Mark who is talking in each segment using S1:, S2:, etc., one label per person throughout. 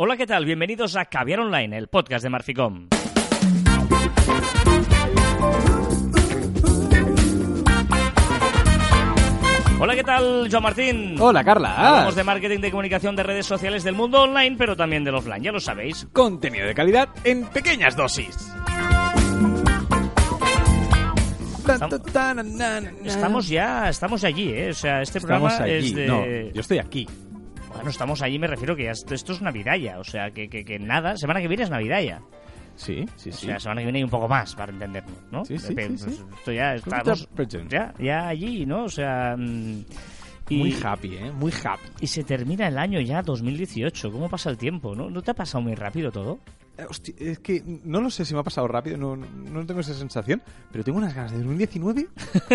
S1: Hola, ¿qué tal? Bienvenidos a Caviar Online, el podcast de Marficom. Hola, ¿qué tal, Joan Martín?
S2: Hola, Carla.
S1: Hablamos de marketing de comunicación de redes sociales del mundo online, pero también del offline, ya lo sabéis.
S2: Contenido de calidad en pequeñas dosis.
S1: Estamos ya, estamos allí, ¿eh? O sea, este
S2: Estamos
S1: programa
S2: allí.
S1: es de...
S2: No, yo estoy aquí.
S1: Bueno, estamos allí, me refiero que ya esto, esto es Navidad ya, o sea, que, que, que nada, semana que viene es Navidad ya.
S2: Sí, sí,
S1: O
S2: sí.
S1: sea, semana que viene hay un poco más, para entendernos, ¿no?
S2: Sí, sí,
S1: Pero,
S2: sí,
S1: pues,
S2: sí.
S1: Esto ya estamos ya, ya allí, ¿no? O sea... mm, y,
S2: Muy happy, ¿eh? Muy happy.
S1: y se termina el año ya, 2018. ¿Cómo pasa el tiempo? ¿No, ¿No te ha pasado muy rápido todo?
S2: Eh, hostia, es que no lo sé si me ha pasado rápido, no, no, tengo esa sensación, pero tengo unas ganas de 2019,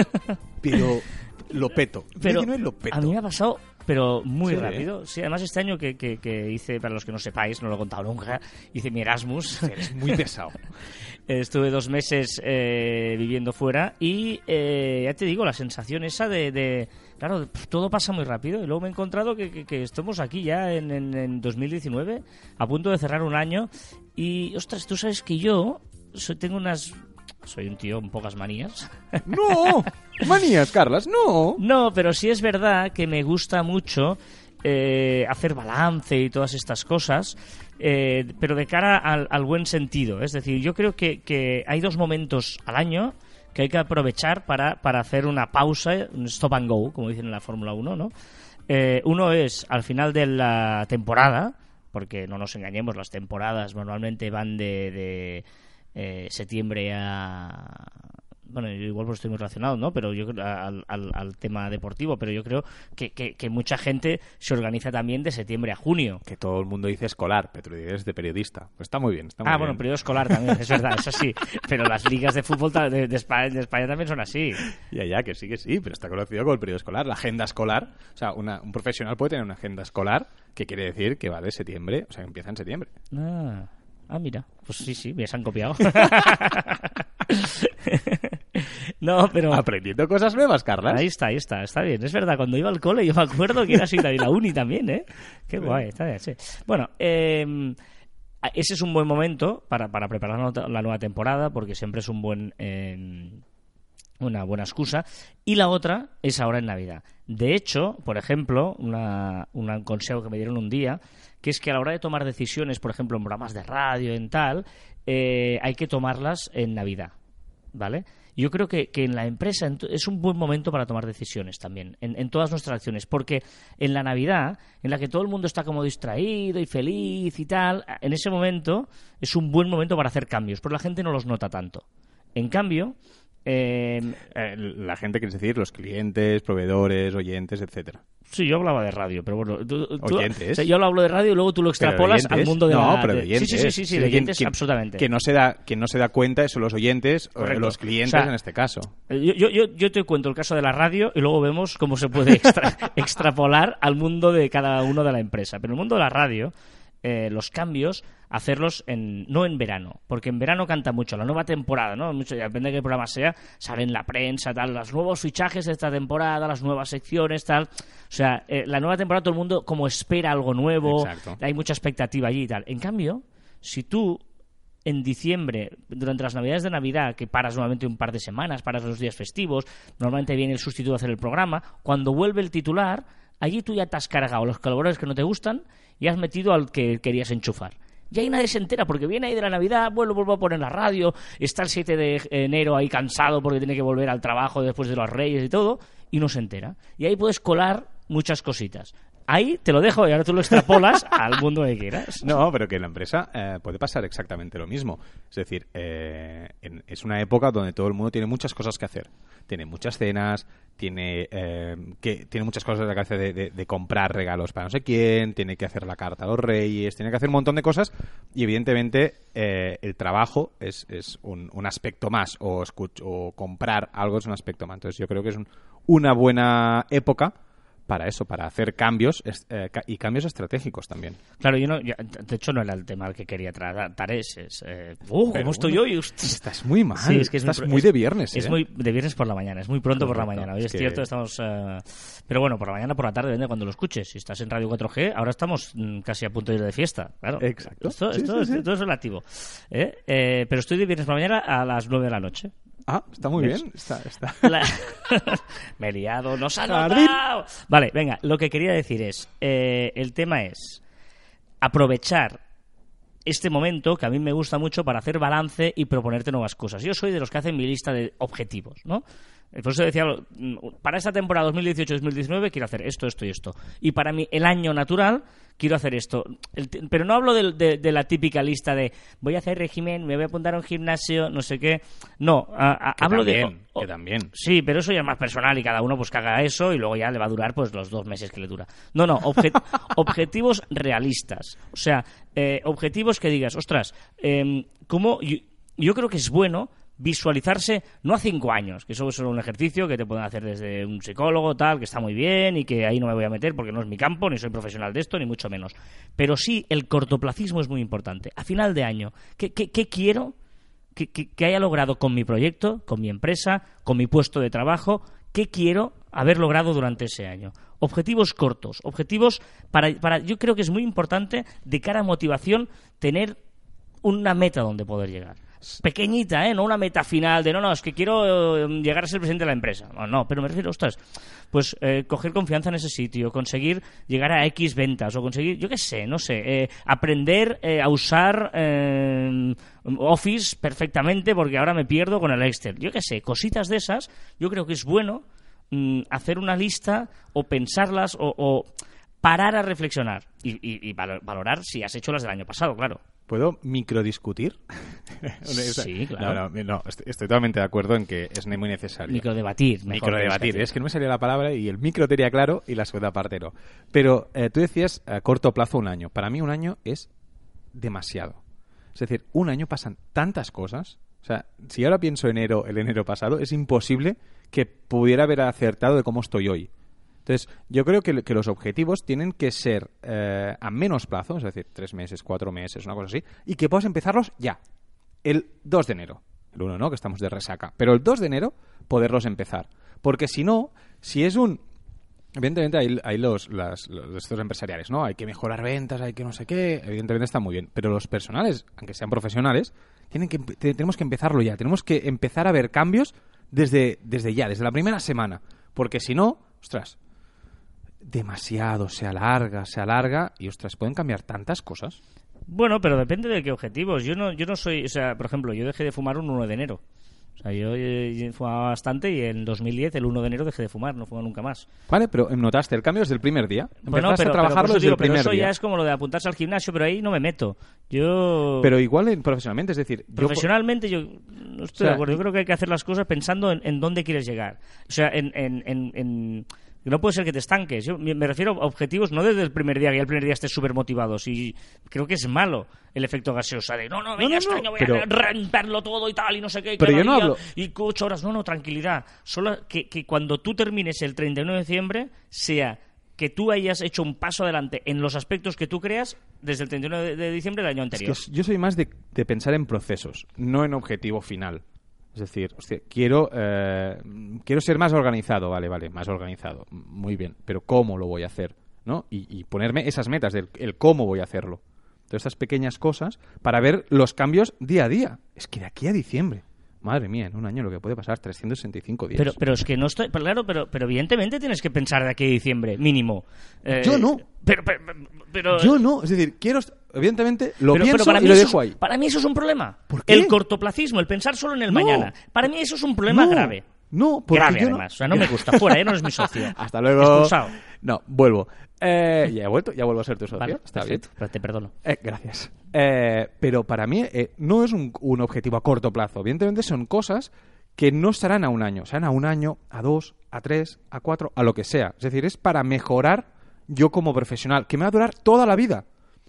S2: pero lo peto.
S1: Pero
S2: 2019 lo peto.
S1: a mí me ha pasado, pero muy
S2: Sí,
S1: rápido. Sí, además este año que, que- que hice, para los que no sepáis, no lo he contado nunca, hice mi Erasmus.
S2: Eres muy pesado.
S1: Estuve dos meses eh, viviendo fuera y eh, ya te digo, la sensación esa de, de- claro, todo pasa muy rápido y luego me he encontrado que, que- que estamos aquí ya en, en- en 2019, a punto de cerrar un año y, ostras, tú sabes que yo tengo unas... Soy un tío con pocas manías.
S2: ¡No! Manías, Carlas, no.
S1: No, pero sí es verdad que me gusta mucho eh, hacer balance y todas estas cosas, eh, pero de cara al, al buen sentido. Es decir, yo creo que, que hay dos momentos al año que hay que aprovechar para, para hacer una pausa, un stop and go, como dicen en la Fórmula 1, ¿no? Eh, uno es al final de la temporada, porque no nos engañemos, las temporadas normalmente van de, de, eh, septiembre a... Bueno, yo igual pues estoy muy relacionado, ¿no? Pero yo al, al- al tema deportivo, pero yo creo que, que- que mucha gente se organiza también de septiembre a junio.
S2: Que todo el mundo dice escolar, pero tú dices de periodista. Pues está muy bien, está muy
S1: Ah,
S2: bien.
S1: bueno, periodo escolar también, es verdad, es así. Pero las ligas de fútbol ta- de, de España, de España también son así.
S2: Ya, ya, que sí, que sí, pero está conocido como el periodo escolar, la agenda escolar. O sea, una- un profesional puede tener una agenda escolar que quiere decir que va de septiembre, o sea, que empieza en septiembre.
S1: Ah, ah, mira, pues sí, sí, me se han copiado. no, pero...
S2: Aprendiendo cosas nuevas, Carlas.
S1: Ahí está, ahí está, está bien. Es verdad, cuando iba al cole yo me acuerdo que era así, y la uni también, ¿eh? Qué guay, está bien, sí. Bueno, eh, ese es un buen momento para, para preparar la nueva temporada, porque siempre es un buen... eh, una buena excusa. Y la otra es ahora en Navidad. De hecho, por ejemplo, una, un consejo que me dieron un día, que es que a la hora de tomar decisiones, por ejemplo, en programas de radio, en tal, eh, hay que tomarlas en Navidad. ¿Vale? Yo creo que, que en la empresa es un buen momento para tomar decisiones también, en, en todas nuestras acciones, porque en la Navidad, en la que todo el mundo está como distraído y feliz y tal, en ese momento es un buen momento para hacer cambios, pero la gente no los nota tanto. En cambio, eh,
S2: Eh, la gente, quieres decir, los clientes, proveedores, oyentes, etcétera.
S1: Sí, yo hablaba de radio, pero bueno. tú- tú-
S2: Oyentes.
S1: o sea, yo lo hablo de radio y luego tú lo extrapolas al mundo de
S2: no,
S1: la.
S2: pero de oyentes.
S1: Sí, sí, sí, sí, de oyentes,
S2: quien-
S1: absolutamente.
S2: Que no se da, quien no se da cuenta son los oyentes, o los clientes
S1: O sea,
S2: en este caso.
S1: Eh, Yo, yo, yo, te cuento el caso de la radio y luego vemos cómo se puede extra- extrapolar al mundo de cada uno de la empresa. Pero el mundo de la radio, eh, los cambios, hacerlos en, no en verano, porque en verano canta mucho, la nueva temporada, ¿no? Mucho, ya depende de qué programa sea, sale en la prensa, tal, los nuevos fichajes de esta temporada, las nuevas secciones, tal. O sea, eh, la nueva temporada todo el mundo como espera algo nuevo,
S2: Exacto.
S1: hay mucha expectativa allí y tal. En cambio, si tú en diciembre, durante las navidades de Navidad, que paras nuevamente un par de semanas, paras los días festivos, normalmente viene el sustituto a hacer el programa, cuando vuelve el titular, allí tú ya te has cargado los colaboradores que no te gustan y has metido al que querías enchufar. Y ahí nadie se entera, porque viene ahí de la Navidad, bueno, vuelvo a poner la radio, está el 7 de enero ahí cansado porque tiene que volver al trabajo después de los Reyes y todo, y no se entera. Y ahí puedes colar muchas cositas. Ahí te lo dejo y ahora tú lo extrapolas al mundo que quieras.
S2: No, pero que en la empresa eh, puede pasar exactamente lo mismo. Es decir, eh, en- es una época donde todo el mundo tiene muchas cosas que hacer. Tiene muchas cenas, tiene, eh, que, tiene muchas cosas en la cabeza de, de- de comprar regalos para no sé quién, tiene que hacer la carta a los reyes, tiene que hacer un montón de cosas y evidentemente el trabajo es, es un, un aspecto más o, escuch- o comprar algo es un aspecto más. Entonces yo creo que es un- una buena época para eso, para hacer cambios es- eh, y cambios estratégicos también.
S1: Claro, yo no, yo- de hecho no era el tema al que quería tratar ese. Es, eh, ¡Uh, cómo estoy hoy!
S2: Estás muy mal,
S1: Sí, es que es
S2: estás muy
S1: es-
S2: de viernes.
S1: Es
S2: ¿eh?
S1: muy de viernes por la mañana, es muy pronto por la mañana. Hoy
S2: es
S1: es,
S2: que-
S1: cierto, estamos. eh, Pero bueno, por la mañana, por la tarde, depende de cuando lo escuches. Si estás en Radio 4G, ahora estamos mm, casi a punto de ir de fiesta. Claro.
S2: Exacto.
S1: Esto,
S2: Sí,
S1: esto-
S2: sí, sí.
S1: esto es relativo. ¿eh? Eh, pero estoy de viernes por la mañana a las 9 de la noche.
S2: Ah, está muy
S1: ¿Ves?
S2: bien. Está, está.
S1: La- Me he liado, nos ha notado. Vale, venga, lo que quería decir es, eh, el tema es aprovechar este momento que a mí me gusta mucho para hacer balance y proponerte nuevas cosas. Yo soy de los que hacen mi lista de objetivos, ¿no? Eh, Por eso decía, mm, para esta temporada 2018-2019 quiero hacer esto, esto y esto. Y para mí, el año natural, quiero hacer esto. El pero no hablo del- de, de la típica lista de voy a hacer régimen, me voy a apuntar a un gimnasio, no sé qué. No, a- a-
S2: Que
S1: hablo
S2: también,
S1: de... o-
S2: que también.
S1: Sí, pero eso ya es más personal y cada uno pues que haga eso y luego ya le va a durar pues los dos meses que le dura. No, no, obje- objetivos realistas. O sea, eh, objetivos que digas, ostras, em, ¿cómo? Yo, yo creo que es bueno visualizarse no a cinco años, que eso es un ejercicio que te pueden hacer desde un psicólogo, tal, que está muy bien y que ahí no me voy a meter porque no es mi campo, ni soy profesional de esto, ni mucho menos. Pero sí, el cortoplacismo es muy importante. A final de año, ¿qué, qué, quiero? que, que- que haya logrado con mi proyecto, con mi empresa, con mi puesto de trabajo, qué quiero haber logrado durante ese año. Objetivos cortos, objetivos para, para yo creo que es muy importante de cara a motivación tener una meta donde poder llegar. Pequeñita, ¿eh? No una meta final de no, no, es que quiero eh, llegar a ser presidente de la empresa. No, no, pero me refiero, ostras, pues eh, coger confianza en ese sitio, conseguir llegar a X ventas o conseguir, yo qué sé, no sé, eh, aprender eh, a usar Office perfectamente porque ahora me pierdo con el Excel. Yo qué sé, cositas de esas, yo creo que es bueno mm, hacer una lista o pensarlas o, o parar a reflexionar y, y- y valo- valorar si has hecho las del año pasado, claro.
S2: ¿Puedo microdiscutir?
S1: Sí, claro.
S2: No, no, no, estoy, estoy totalmente de acuerdo en que es muy necesario.
S1: Microdebatir. mejor
S2: Microdebatir, es que no me salía la palabra y el micro tenía claro y la segunda parte no. Pero eh, tú decías a corto plazo un año. Para mí un año es demasiado. Es decir, un año pasan tantas cosas. O sea, si ahora pienso enero, el enero pasado, es imposible que pudiera haber acertado de cómo estoy hoy. Entonces, yo creo que, los objetivos tienen que ser eh, a menos plazo, es decir, tres meses, cuatro meses, una cosa así, y que puedas empezarlos ya, el 2 de enero. El 1 no, que estamos de resaca. Pero el 2 de enero, poderlos empezar. Porque si no, si es un... Evidentemente hay, los, las, los estos empresariales, ¿no? Hay que mejorar ventas, hay que no sé qué. Evidentemente está muy bien. Pero los personales, aunque sean profesionales, tienen que, te- tenemos que empezarlo ya. Tenemos que empezar a ver cambios desde, desde ya, desde la primera semana. Porque si no, ostras, demasiado, se alarga, se alarga y, ostras, pueden cambiar tantas cosas.
S1: Bueno, pero depende de qué objetivos. Yo no, yo no soy, o sea, por ejemplo, yo dejé de fumar un 1 de enero. O sea, yo, eh, fumaba bastante y en 2010, el 1 de enero, dejé de fumar, no fumo nunca más.
S2: Vale, pero notaste el cambio desde el primer día.
S1: Bueno,
S2: Empezaste
S1: pero,
S2: a trabajarlo
S1: pero
S2: desde
S1: digo,
S2: el
S1: pero
S2: primer
S1: eso
S2: día.
S1: ya es como lo de apuntarse al gimnasio, pero ahí no me meto. Yo...
S2: Pero igual en- profesionalmente, es decir, yo-
S1: Profesionalmente yo no estoy
S2: O sea,
S1: de acuerdo. Yo creo que hay que hacer las cosas pensando en, en dónde quieres llegar. O sea, en... en, en- en- no puede ser que te estanques. Yo me refiero a objetivos no desde el primer día, que ya el primer día estés súper motivado. Y creo que es malo el efecto gaseosa de no, no, venga,
S2: no,
S1: este
S2: no,
S1: año voy
S2: pero-
S1: a romperlo todo y tal, y no sé qué. y
S2: Pero yo no
S1: día,
S2: hablo-
S1: Y ocho horas. No, no, tranquilidad. Solo que, que cuando tú termines el 31 de diciembre sea que tú hayas hecho un paso adelante en los aspectos que tú creas desde el 31 de, de diciembre del año
S2: es que
S1: anterior.
S2: yo soy más de, de pensar en procesos, no en objetivo final. Es decir, hostia, quiero, eh, quiero ser más organizado, vale, vale, más organizado, muy bien, pero ¿cómo lo voy a hacer? ¿no? Y, ponerme esas metas del el cómo voy a hacerlo. Todas estas pequeñas cosas para ver los cambios día a día. Es que de aquí a diciembre, madre mía, en un año lo que puede pasar, 365 días.
S1: Pero, pero es que no estoy. pero Claro, pero, pero evidentemente tienes que pensar de aquí a diciembre, mínimo. Eh,
S2: Yo no.
S1: Pero, pero, pero-
S2: Yo no, es decir, quiero, evidentemente, lo pienso
S1: para
S2: y
S1: mí
S2: lo dejo
S1: es-
S2: ahí.
S1: Para mí eso es un problema.
S2: ¿Por qué?
S1: El cortoplacismo, el pensar solo en el
S2: No.
S1: mañana. Para mí eso es un problema
S2: No,
S1: grave.
S2: No, porque
S1: grave,
S2: yo no-
S1: además. O sea, no me gusta. Fuera, ya no eres mi socio.
S2: Hasta luego.
S1: Expulsado.
S2: No, vuelvo. Eh, ya he vuelto, ya vuelvo a ser tu socio.
S1: Vale,
S2: Está
S1: perfecto.
S2: bien.
S1: Pero te perdono.
S2: Eh, gracias. Eh, pero para mí eh, no es un, un objetivo a corto plazo. Evidentemente son cosas que no serán a un año. Serán a un año, a dos, a tres, a cuatro, a lo que sea. Es decir, es para mejorar yo como profesional, que me va a durar toda la vida.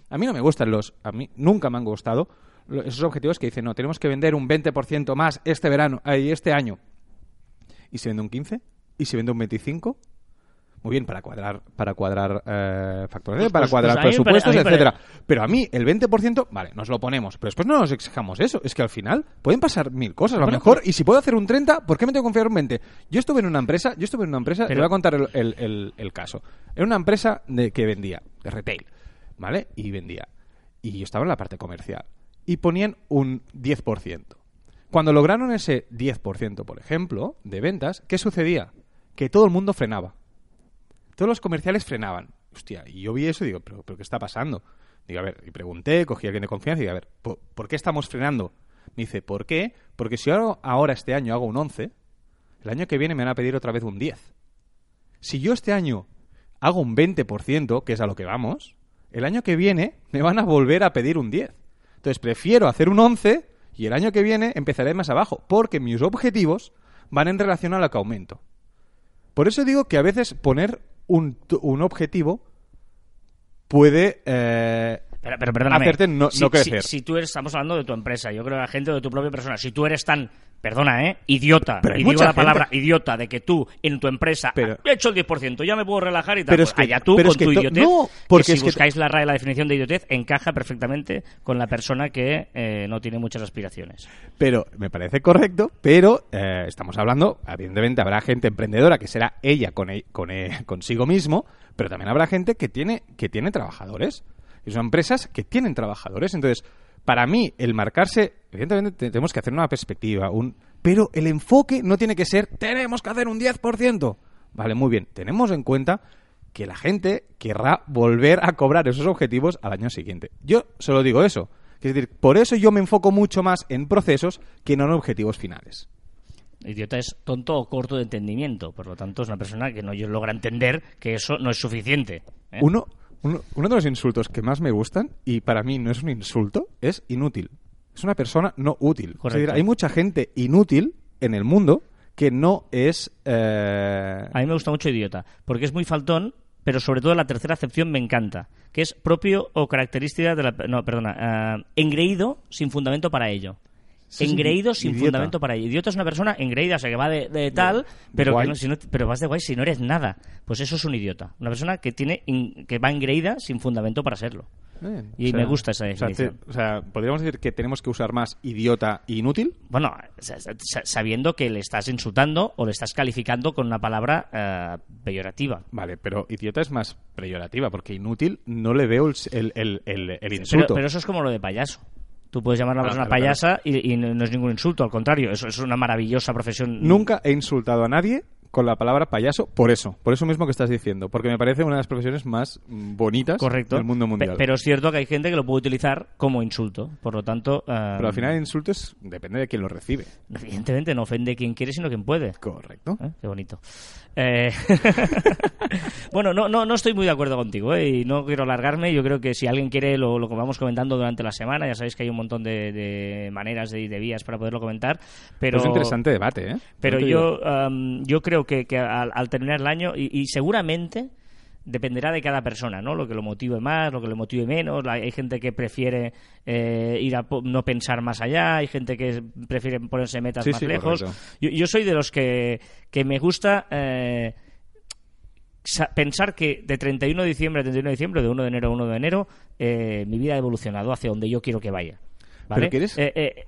S2: A mí no me gustan los... A mí nunca me han gustado esos objetivos que dicen, no, tenemos que vender un 20% más este verano, y este año. ¿Y si vende un 15? ¿Y si vende un 25? Muy bien, para cuadrar, para cuadrar eh, facturación,
S1: Pues-
S2: para
S1: pues-
S2: cuadrar
S1: pues
S2: presupuestos, etcétera. Pero a mí, el 20%, vale, nos lo ponemos. Pero después no nos exijamos eso. Es que al final pueden pasar mil cosas. A lo
S1: Bueno,
S2: mejor, y si puedo hacer un 30, ¿por qué me tengo que confiar un 20? Yo estuve en una empresa, yo estuve en una empresa,
S1: Pero-
S2: te voy a contar el, el- el- el caso. Era una empresa de, que vendía, de retail, ¿vale? Y vendía. Y yo estaba en la parte comercial. Y ponían un 10%. Cuando lograron ese 10%, por ejemplo, de ventas, ¿qué sucedía? Que todo el mundo frenaba. Todos los comerciales frenaban. Hostia, y yo vi eso y digo, ¿pero, qué está pasando? Digo, a ver, y pregunté, cogí a alguien de confianza y digo, a ver, ¿por, por qué estamos frenando? Me dice, ¿por qué? Porque si ahora, ahora este año hago un 11, el año que viene me van a pedir otra vez un 10. Si yo este año hago un 20%, que es a lo que vamos, el año que viene me van a volver a pedir un 10. Entonces prefiero hacer un 11 y el año que viene empezaré más abajo, porque mis objetivos van en relación a lo que aumento. Por eso digo que a veces poner un, un objetivo puede eh,
S1: Pero, pero perdóname.
S2: hacerte no,
S1: si,
S2: no crecer.
S1: Si, tú eres, estamos hablando de tu empresa, yo creo que la gente de tu propia persona, si tú eres tan, perdona, ¿eh? Idiota,
S2: Pero
S1: y digo la palabra idiota, de que tú en tu empresa
S2: Pero-
S1: he hecho el 10%, ya me puedo relajar y tal.
S2: Pero
S1: pues
S2: es que-
S1: allá tú
S2: pero
S1: con
S2: es que
S1: tu idiotez.
S2: no,
S1: que
S2: porque
S1: si
S2: es
S1: buscáis la RAE, la definición de idiotez, encaja perfectamente con la persona que eh, no tiene muchas aspiraciones.
S2: Pero me parece correcto, pero eh, estamos hablando, evidentemente habrá gente emprendedora que será ella con, e- con e- consigo mismo, pero también habrá gente que tiene, que tiene trabajadores. Y son empresas que tienen trabajadores. Entonces, para mí, el marcarse, evidentemente te- tenemos que hacer una perspectiva, un, pero el enfoque no tiene que ser, tenemos que hacer un 10%. Vale, muy bien, tenemos en cuenta que la gente querrá volver a cobrar esos objetivos al año siguiente. Yo solo digo eso. Es decir, por eso yo me enfoco mucho más en procesos que no en objetivos finales.
S1: Idiota es tonto o corto de entendimiento, por lo tanto es una persona que no logra entender que eso no es suficiente. ¿eh?
S2: Uno, uno, uno de los insultos que más me gustan, y para mí no es un insulto, es inútil. Es una persona no útil. Es
S1: Correcto.
S2: decir, hay mucha gente inútil en el mundo que no es... eh,
S1: A mí me gusta mucho idiota, porque es muy faltón, pero sobre todo la tercera acepción me encanta, que es propio o característica de la... No, perdona, ah, engreído sin fundamento para ello.
S2: Sí, sí,
S1: engreído sin
S2: idiota.
S1: fundamento para ello. Idiota es una persona engreída, o sea, que va de, de tal, pero, que no, si no- pero vas de guay si no eres nada. Pues eso es un idiota. Una persona que tiene in- que va engreída sin fundamento para serlo.
S2: bien,
S1: Y me gusta esa
S2: o sea, te-
S1: definición.
S2: o sea, podríamos decir que tenemos que usar más idiota e inútil.
S1: Bueno, sa- sa- sabiendo que le estás insultando o le estás calificando con una palabra ah, peyorativa.
S2: Vale, pero idiota es más peyorativa, porque inútil no le veo el, el, el- el- el
S1: Pero,
S2: insulto.
S1: pero eso es como lo de payaso. Tú puedes llamar a una
S2: Ah,
S1: persona
S2: claro,
S1: payasa y, y no es ningún insulto, al contrario, eso es una maravillosa profesión.
S2: Nunca he insultado a nadie con la palabra payaso por eso, por eso mismo que estás diciendo, porque me parece una de las profesiones más bonitas
S1: Correcto.
S2: del mundo
S1: Pe-
S2: mundial.
S1: Pero es cierto que hay gente que lo puede utilizar como insulto. Por lo tanto, ah,
S2: Pero al final el insulto es, depende de quién lo recibe.
S1: evidentemente no ofende quien quiere, sino quien puede.
S2: Correcto.
S1: ¿Eh? Qué bonito. Eh, bueno, no, no, no estoy muy de acuerdo contigo ¿eh? y no quiero alargarme. Yo creo que si alguien quiere lo, lo vamos comentando durante la semana. Ya sabéis que hay un montón de, de maneras y de vías para poderlo comentar. Pero
S2: Es un interesante debate, ¿eh?
S1: Pero yo, yo creo que, que al, al terminar el año, y, y seguramente dependerá de cada persona, ¿no? Lo que lo motive más, lo que lo motive menos. Hay gente que prefiere eh, ir a no pensar más allá, hay gente que prefiere ponerse metas
S2: Sí,
S1: más
S2: sí,
S1: lejos. Yo, yo soy de los que, que me gusta eh, sa- pensar que de 31 de diciembre a 31 de diciembre, de 1 de enero a 1 de enero, eh, mi vida ha evolucionado hacia donde yo quiero que vaya. ¿vale?
S2: Pero
S1: Eh, eh,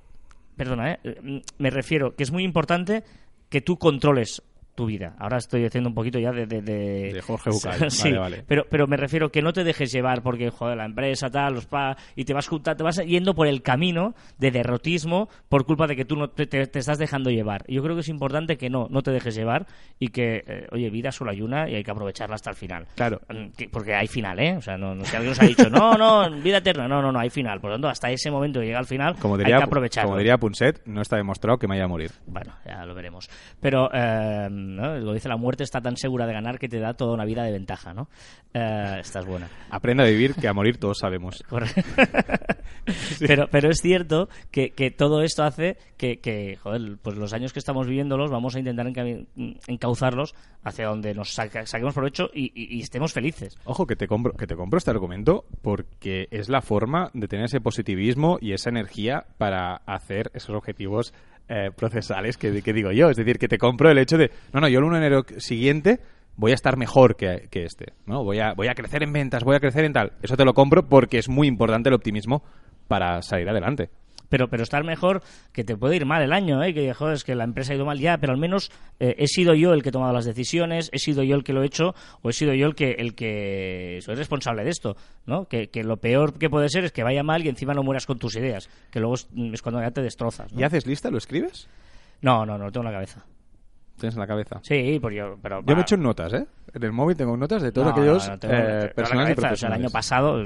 S1: perdona, eh, me refiero que es muy importante que tú controles tu vida. Ahora estoy haciendo un poquito ya de... De, de-
S2: De Jorge Bucay.
S1: sí,
S2: Vale, vale.
S1: Pero, pero me refiero que no te dejes llevar porque, joder, la empresa, tal, los pa... Y te vas, junta- te vas yendo por el camino de derrotismo por culpa de que tú no te, te- te estás dejando llevar. Yo creo que es importante que no, no te dejes llevar y que, eh, oye, vida solo hay una y hay que aprovecharla hasta el final.
S2: Claro.
S1: Mm, que- Porque hay final, ¿eh? O sea, no, no si alguien nos ha dicho, no, no, vida eterna. No, no, no, hay final. Por lo tanto, hasta ese momento que llega al final,
S2: Como diría,
S1: hay que aprovecharlo.
S2: como diría Punset, no está demostrado que me vaya a morir.
S1: Bueno, ya lo veremos. Pero, eh, ¿no? lo dice la muerte está tan segura de ganar que te da toda una vida de ventaja, ¿no? Eh, esta es buena.
S2: Aprenda a vivir, que a morir todos sabemos.
S1: Pero, pero es cierto que, que todo esto hace que, que, joder, pues los años que estamos viviéndolos vamos a intentar encauzarlos hacia donde nos saca- saquemos provecho y, y- y estemos felices.
S2: Ojo, que te compro, que te compro este argumento porque es la forma de tener ese positivismo y esa energía para hacer esos objetivos eh, procesales que, digo yo. Es decir, que te compro el hecho de, no, no, yo el 1 de enero siguiente voy a estar mejor que, que este, ¿no? Voy a, voy a crecer en ventas, voy a crecer en tal. Eso te lo compro porque es muy importante el optimismo para salir adelante.
S1: Pero, pero estar mejor que te puede ir mal el año, ¿eh? que joder, es que la empresa ha ido mal ya, pero al menos eh, he sido yo el que he tomado las decisiones, he sido yo el que lo he hecho, o he sido yo el que, el que soy responsable de esto, ¿no? Que, que lo peor que puede ser es que vaya mal y encima no mueras con tus ideas, que luego es, es cuando ya te destrozas. ¿no?
S2: ¿Y haces lista? ¿Lo escribes?
S1: No, no, no lo tengo en la cabeza.
S2: Tienes en la cabeza.
S1: Sí, pues yo, pero...
S2: Yo me he hecho notas, ¿eh? En el móvil tengo notas de todos
S1: No,
S2: aquellos
S1: no, no tengo-
S2: eh, y
S1: cabeza, o sea, el año pasado,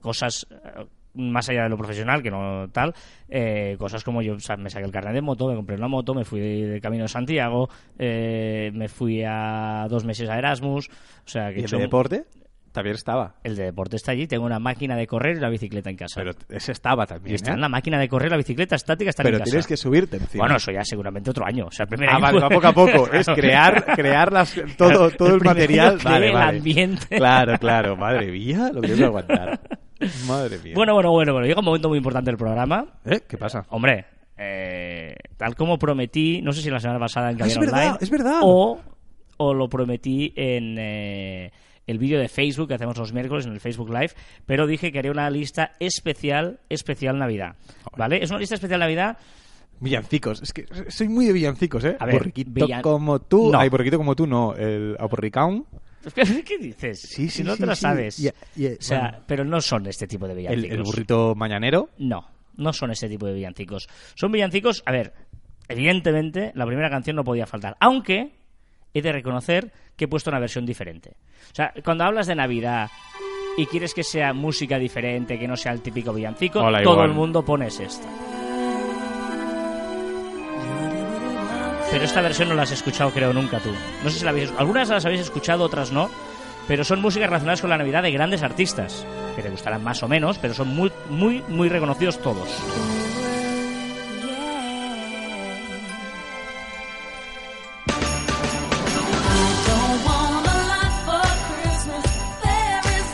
S1: cosas eh, más allá de lo profesional, que no tal, eh, cosas como yo o sea, me saqué el carnet de moto, me compré una moto, me fui de Camino de Santiago, eh, me fui a dos meses a Erasmus, o sea, que
S2: ¿Y el de deporte? También estaba.
S1: el de deporte está allí, tengo una máquina de correr y una bicicleta en casa.
S2: Pero ese estaba también,
S1: y está
S2: ¿eh?
S1: en la máquina de correr, la bicicleta estática está
S2: Pero
S1: en mi casa.
S2: tienes que subirte encima.
S1: Bueno, eso ya seguramente otro año. O sea, el primer
S2: Ah,
S1: año
S2: vale,
S1: fue-
S2: va poco a poco. Es crear, crear las, todo, todo el, material. Vale,
S1: el ambiente.
S2: Claro, claro. Madre mía, lo que que aguantar. Madre mía.
S1: Bueno, bueno, bueno, bueno. Llega un momento muy importante del programa.
S2: ¿Eh? ¿Qué pasa?
S1: Hombre, eh, tal como prometí, no sé si la semana pasada en
S2: Ah, es verdad,
S1: Online.
S2: es verdad.
S1: O, o lo prometí en eh, el vídeo de Facebook que hacemos los miércoles en el Facebook Live, pero dije que haría una lista especial, especial Navidad. ¿Vale? Es una lista especial Navidad.
S2: Villancicos. Es que soy muy de villancicos, ¿eh?
S1: A ver,
S2: borriquito
S1: villan-
S2: como tú.
S1: No.
S2: Ay, borriquito como tú no. El aporricán.
S1: ¿Qué dices?
S2: Sí, sí,
S1: si no
S2: sí,
S1: te lo
S2: sí.
S1: sabes. O sea,
S2: bueno.
S1: pero no son este tipo de
S2: El,
S1: villancicos.
S2: el burrito mañanero.
S1: No, no son este tipo de villancicos. Son villancicos, a ver, evidentemente la primera canción no podía faltar, aunque he de reconocer que he puesto una versión diferente. O sea, cuando hablas de Navidad y quieres que sea música diferente, que no sea el típico villancico,
S2: Hola,
S1: todo
S2: igual.
S1: el mundo pones esta. Pero esta versión no la has escuchado, creo, nunca tú. No sé si la habéis Algunas las habéis escuchado, otras no. Pero son músicas relacionadas con la Navidad de grandes artistas. Que te gustarán más o menos, pero son muy, muy, muy reconocidos todos.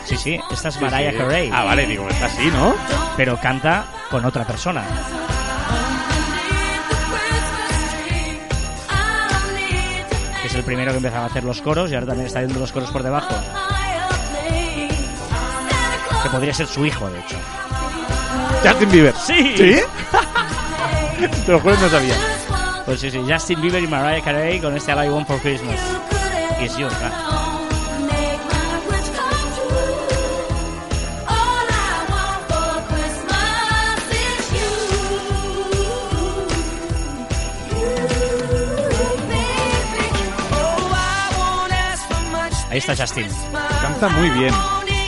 S1: Sí, sí, esta es Mariah Carey.
S2: Ah, vale, digo, está así, ¿no?
S1: Pero canta con otra persona. Es el primero que empezaba a hacer los coros y ahora también está haciendo los coros por debajo. Que podría ser su hijo, de hecho.
S2: Justin Bieber.
S1: ¡Sí!
S2: ¿Sí? Te lo juro, no sabía.
S1: Pues sí, sí, Justin Bieber y Mariah Carey con este All I Want for Christmas. Is You, claro. Está Justin.
S2: Canta muy bien.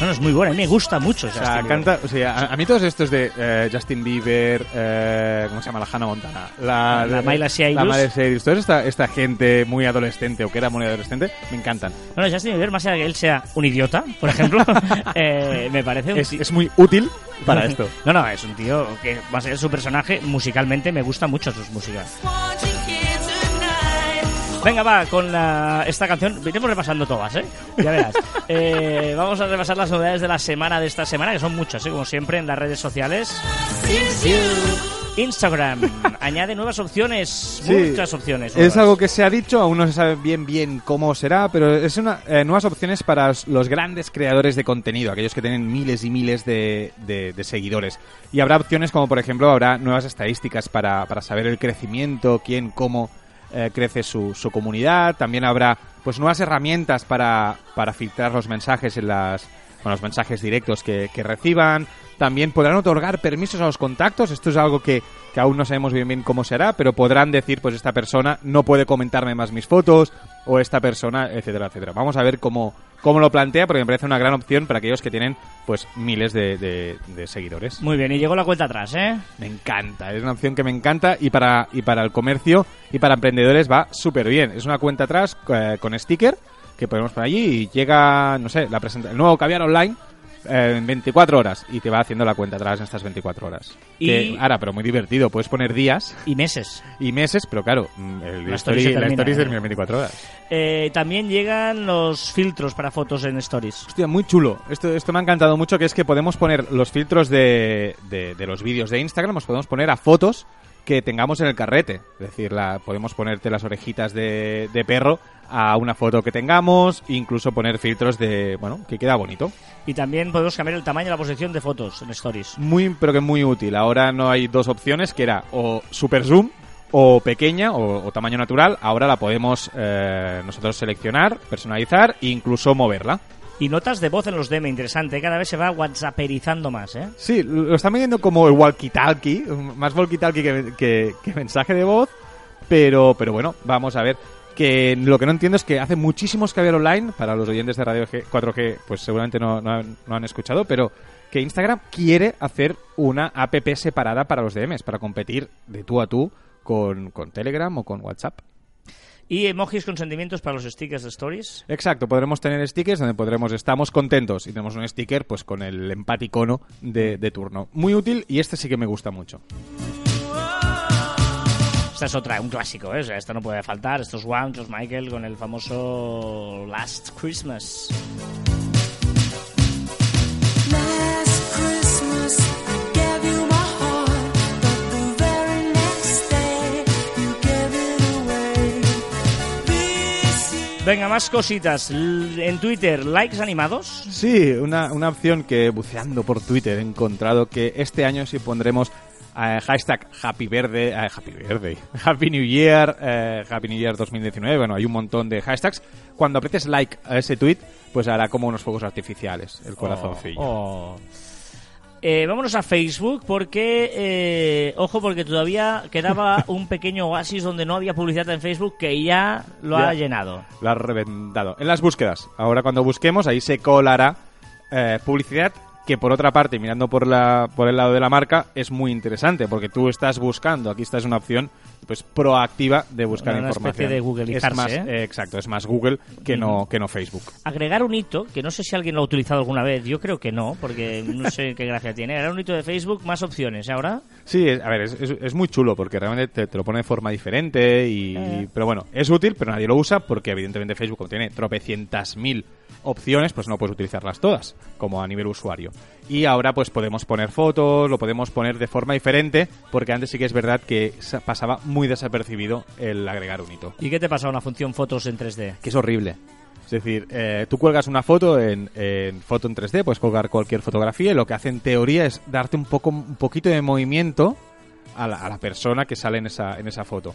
S1: No, no, es muy buena, a mí me gusta mucho
S2: O sea,
S1: Bieber.
S2: canta, o sea, a, a mí todos estos de eh, Justin Bieber, eh, ¿cómo se llama? La Hannah Montana. La,
S1: La Miley Cyrus.
S2: La Miley Cyrus. Toda esta, esta gente muy adolescente o que era muy adolescente, me encantan.
S1: Bueno, Justin Bieber, más allá de que él sea un idiota, por ejemplo, eh, me parece un
S2: Es, es muy útil para esto.
S1: No, no, es un tío que, más allá de su personaje, musicalmente me gusta mucho sus músicas. Venga, va, con la- esta canción. Iremos repasando todas, ¿eh? Ya verás. Eh, vamos a repasar las novedades de la semana de esta semana, que son muchas, ¿eh? Como siempre, en las redes sociales. Instagram añade nuevas opciones,
S2: Sí,
S1: muchas opciones.
S2: Es algo que se ha dicho, aún no se sabe bien bien cómo será, pero es una eh, nuevas opciones para os- los grandes creadores de contenido, aquellos que tienen miles y miles de, de- de seguidores. Y habrá opciones como, por ejemplo, habrá nuevas estadísticas para, para saber el crecimiento, quién, cómo eh, crece su, su comunidad. También habrá pues nuevas herramientas para, para filtrar los mensajes en las con los mensajes directos que, que reciban. También podrán otorgar permisos a los contactos. Esto es algo que, que aún no sabemos bien bien cómo será, pero podrán decir, pues esta persona no puede comentarme más mis fotos, o esta persona, etcétera, etcétera. Vamos a ver cómo, cómo lo plantea, porque me parece una gran opción para aquellos que tienen pues miles de, de- de seguidores.
S1: Muy bien, y llegó la cuenta atrás, ¿eh?
S2: Me encanta, es una opción que me encanta y para, y para el comercio y para emprendedores va súper bien. Es una cuenta atrás eh, con sticker que podemos poner allí y llega, no sé, la presenta el nuevo caviar online eh, en 24 horas y te va haciendo la cuenta atrás en estas 24 horas.
S1: Y-
S2: Que, ahora, pero muy divertido, puedes poner días
S1: Y meses.
S2: y meses, pero claro, mm, el
S1: La
S2: story,
S1: story termina
S2: en 24 horas.
S1: Eh, también llegan los filtros para fotos en Stories.
S2: Hostia, muy chulo. Esto, esto me ha encantado mucho, que es que podemos poner los filtros de, de, de los vídeos de Instagram, los podemos poner a fotos que tengamos en el carrete. Es decir, la, podemos ponerte las orejitas de, de perro a una foto que tengamos, incluso poner filtros de, bueno, que queda bonito.
S1: Y también podemos cambiar el tamaño de la posición de fotos en Stories.
S2: Muy, pero que muy útil. Ahora no hay dos opciones, que era o super zoom o pequeña o, o tamaño natural. Ahora la podemos eh, nosotros seleccionar, personalizar e incluso moverla.
S1: Y notas de voz en los DM, interesante. ¿eh? Cada vez se va whatsapperizando más, ¿eh?
S2: Sí, lo están vendiendo como el walkie-talkie, más walkie-talkie que, que- que mensaje de voz, pero, pero bueno, vamos a ver. Que lo que no entiendo es que hace muchísimos había online, para los oyentes de Radio G- 4G, pues seguramente no, no han, no han escuchado, pero que Instagram quiere hacer una app separada para los DMs, para competir de tú a tú con, con Telegram o con WhatsApp.
S1: Y emojis con sentimientos para los stickers de Stories.
S2: Exacto, podremos tener stickers donde podremos estamos contentos y tenemos un sticker pues con el empaticono de, de turno. Muy útil y este sí que me gusta mucho.
S1: Esta es otra, un clásico, ¿eh? O sea, esta no puede faltar. Estos los Michael con el famoso Last Christmas. Venga, más cositas. En Twitter, likes animados.
S2: Sí, una, una opción que buceando por Twitter he encontrado que este año sí pondremos eh, hashtag Happy Verde, eh, Happy Verde, Happy New Year, eh, Happy New Year 2019. Bueno, hay un montón de hashtags. Cuando apretes like a ese tweet, pues hará como unos fuegos artificiales, el corazoncillo.
S1: Oh. Eh, vámonos a Facebook porque, eh, ojo, porque todavía quedaba un pequeño oasis donde no había publicidad en Facebook que ya lo ha llenado.
S2: Lo has reventado. En las búsquedas. Ahora cuando busquemos, ahí se colará eh, publicidad que por otra parte, mirando por, la, por el lado de la marca, es muy interesante porque tú estás buscando, aquí esta es una opción pues proactiva de buscar
S1: Una
S2: información.
S1: especie de googleizarse,
S2: Es más,
S1: ¿eh?
S2: eh, exacto, es más Google que no, que no Facebook.
S1: Agregar un hito, que no sé si alguien lo ha utilizado alguna vez, yo creo que no, porque no sé qué gracia tiene. Agregar un hito de Facebook, más opciones. Ahora,
S2: Sí, es- a ver, es, es- es muy chulo porque realmente te, te lo pone de forma diferente y...
S1: Eh.
S2: Pero bueno, es útil, pero nadie lo usa porque evidentemente Facebook como tiene tropecientas mil opciones, pues no puedes utilizarlas todas como a nivel usuario. Y ahora pues podemos poner fotos, lo podemos poner de forma diferente porque antes sí que es verdad que sa- pasaba muy desapercibido el agregar un hito.
S1: ¿y qué te pasa a una función fotos en 3D?
S2: Que es horrible. Es decir, eh, tú cuelgas una foto en, en foto en 3D, puedes colgar cualquier fotografía y lo que hace en teoría es darte un poco un poquito de movimiento a la, a la persona que sale en esa, en esa foto.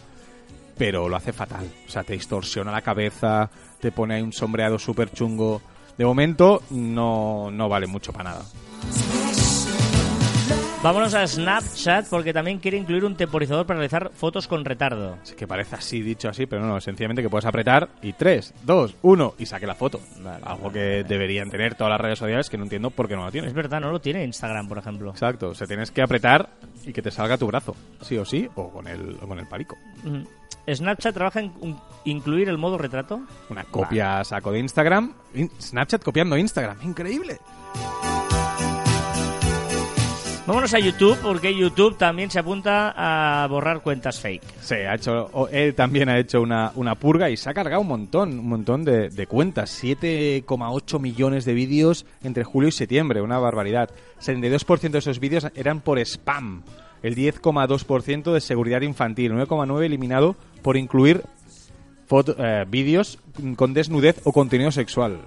S2: Pero lo hace fatal. O sea, te distorsiona la cabeza, te pone ahí un sombreado súper chungo. De momento no, no vale mucho para nada.
S1: Vámonos a Snapchat porque también quiere incluir un temporizador para realizar fotos con retardo.
S2: Es que parece así, dicho así, pero no, sencillamente que puedes apretar y 3, 2, 1 y saque la foto. Algo que deberían tener todas las redes sociales que no entiendo por qué no lo tienen.
S1: Es verdad, no lo tiene Instagram, por ejemplo.
S2: Exacto, o sea, tienes que apretar y que te salga tu brazo, sí o sí, o con el, o con el palico.
S1: Mm. Snapchat trabaja en incluir el modo retrato.
S2: Una copia a saco de Instagram. In- Snapchat copiando Instagram, increíble.
S1: Vámonos a YouTube porque YouTube también se apunta a borrar cuentas fake.
S2: Sí, ha hecho, él también ha hecho una, una purga y se ha cargado un montón, un montón de, de cuentas. 7,8 millones de vídeos entre julio y septiembre, una barbaridad. 72% de esos vídeos eran por spam. El 10,2% de seguridad infantil. 9,9% eliminado por incluir eh, vídeos con desnudez o contenido sexual.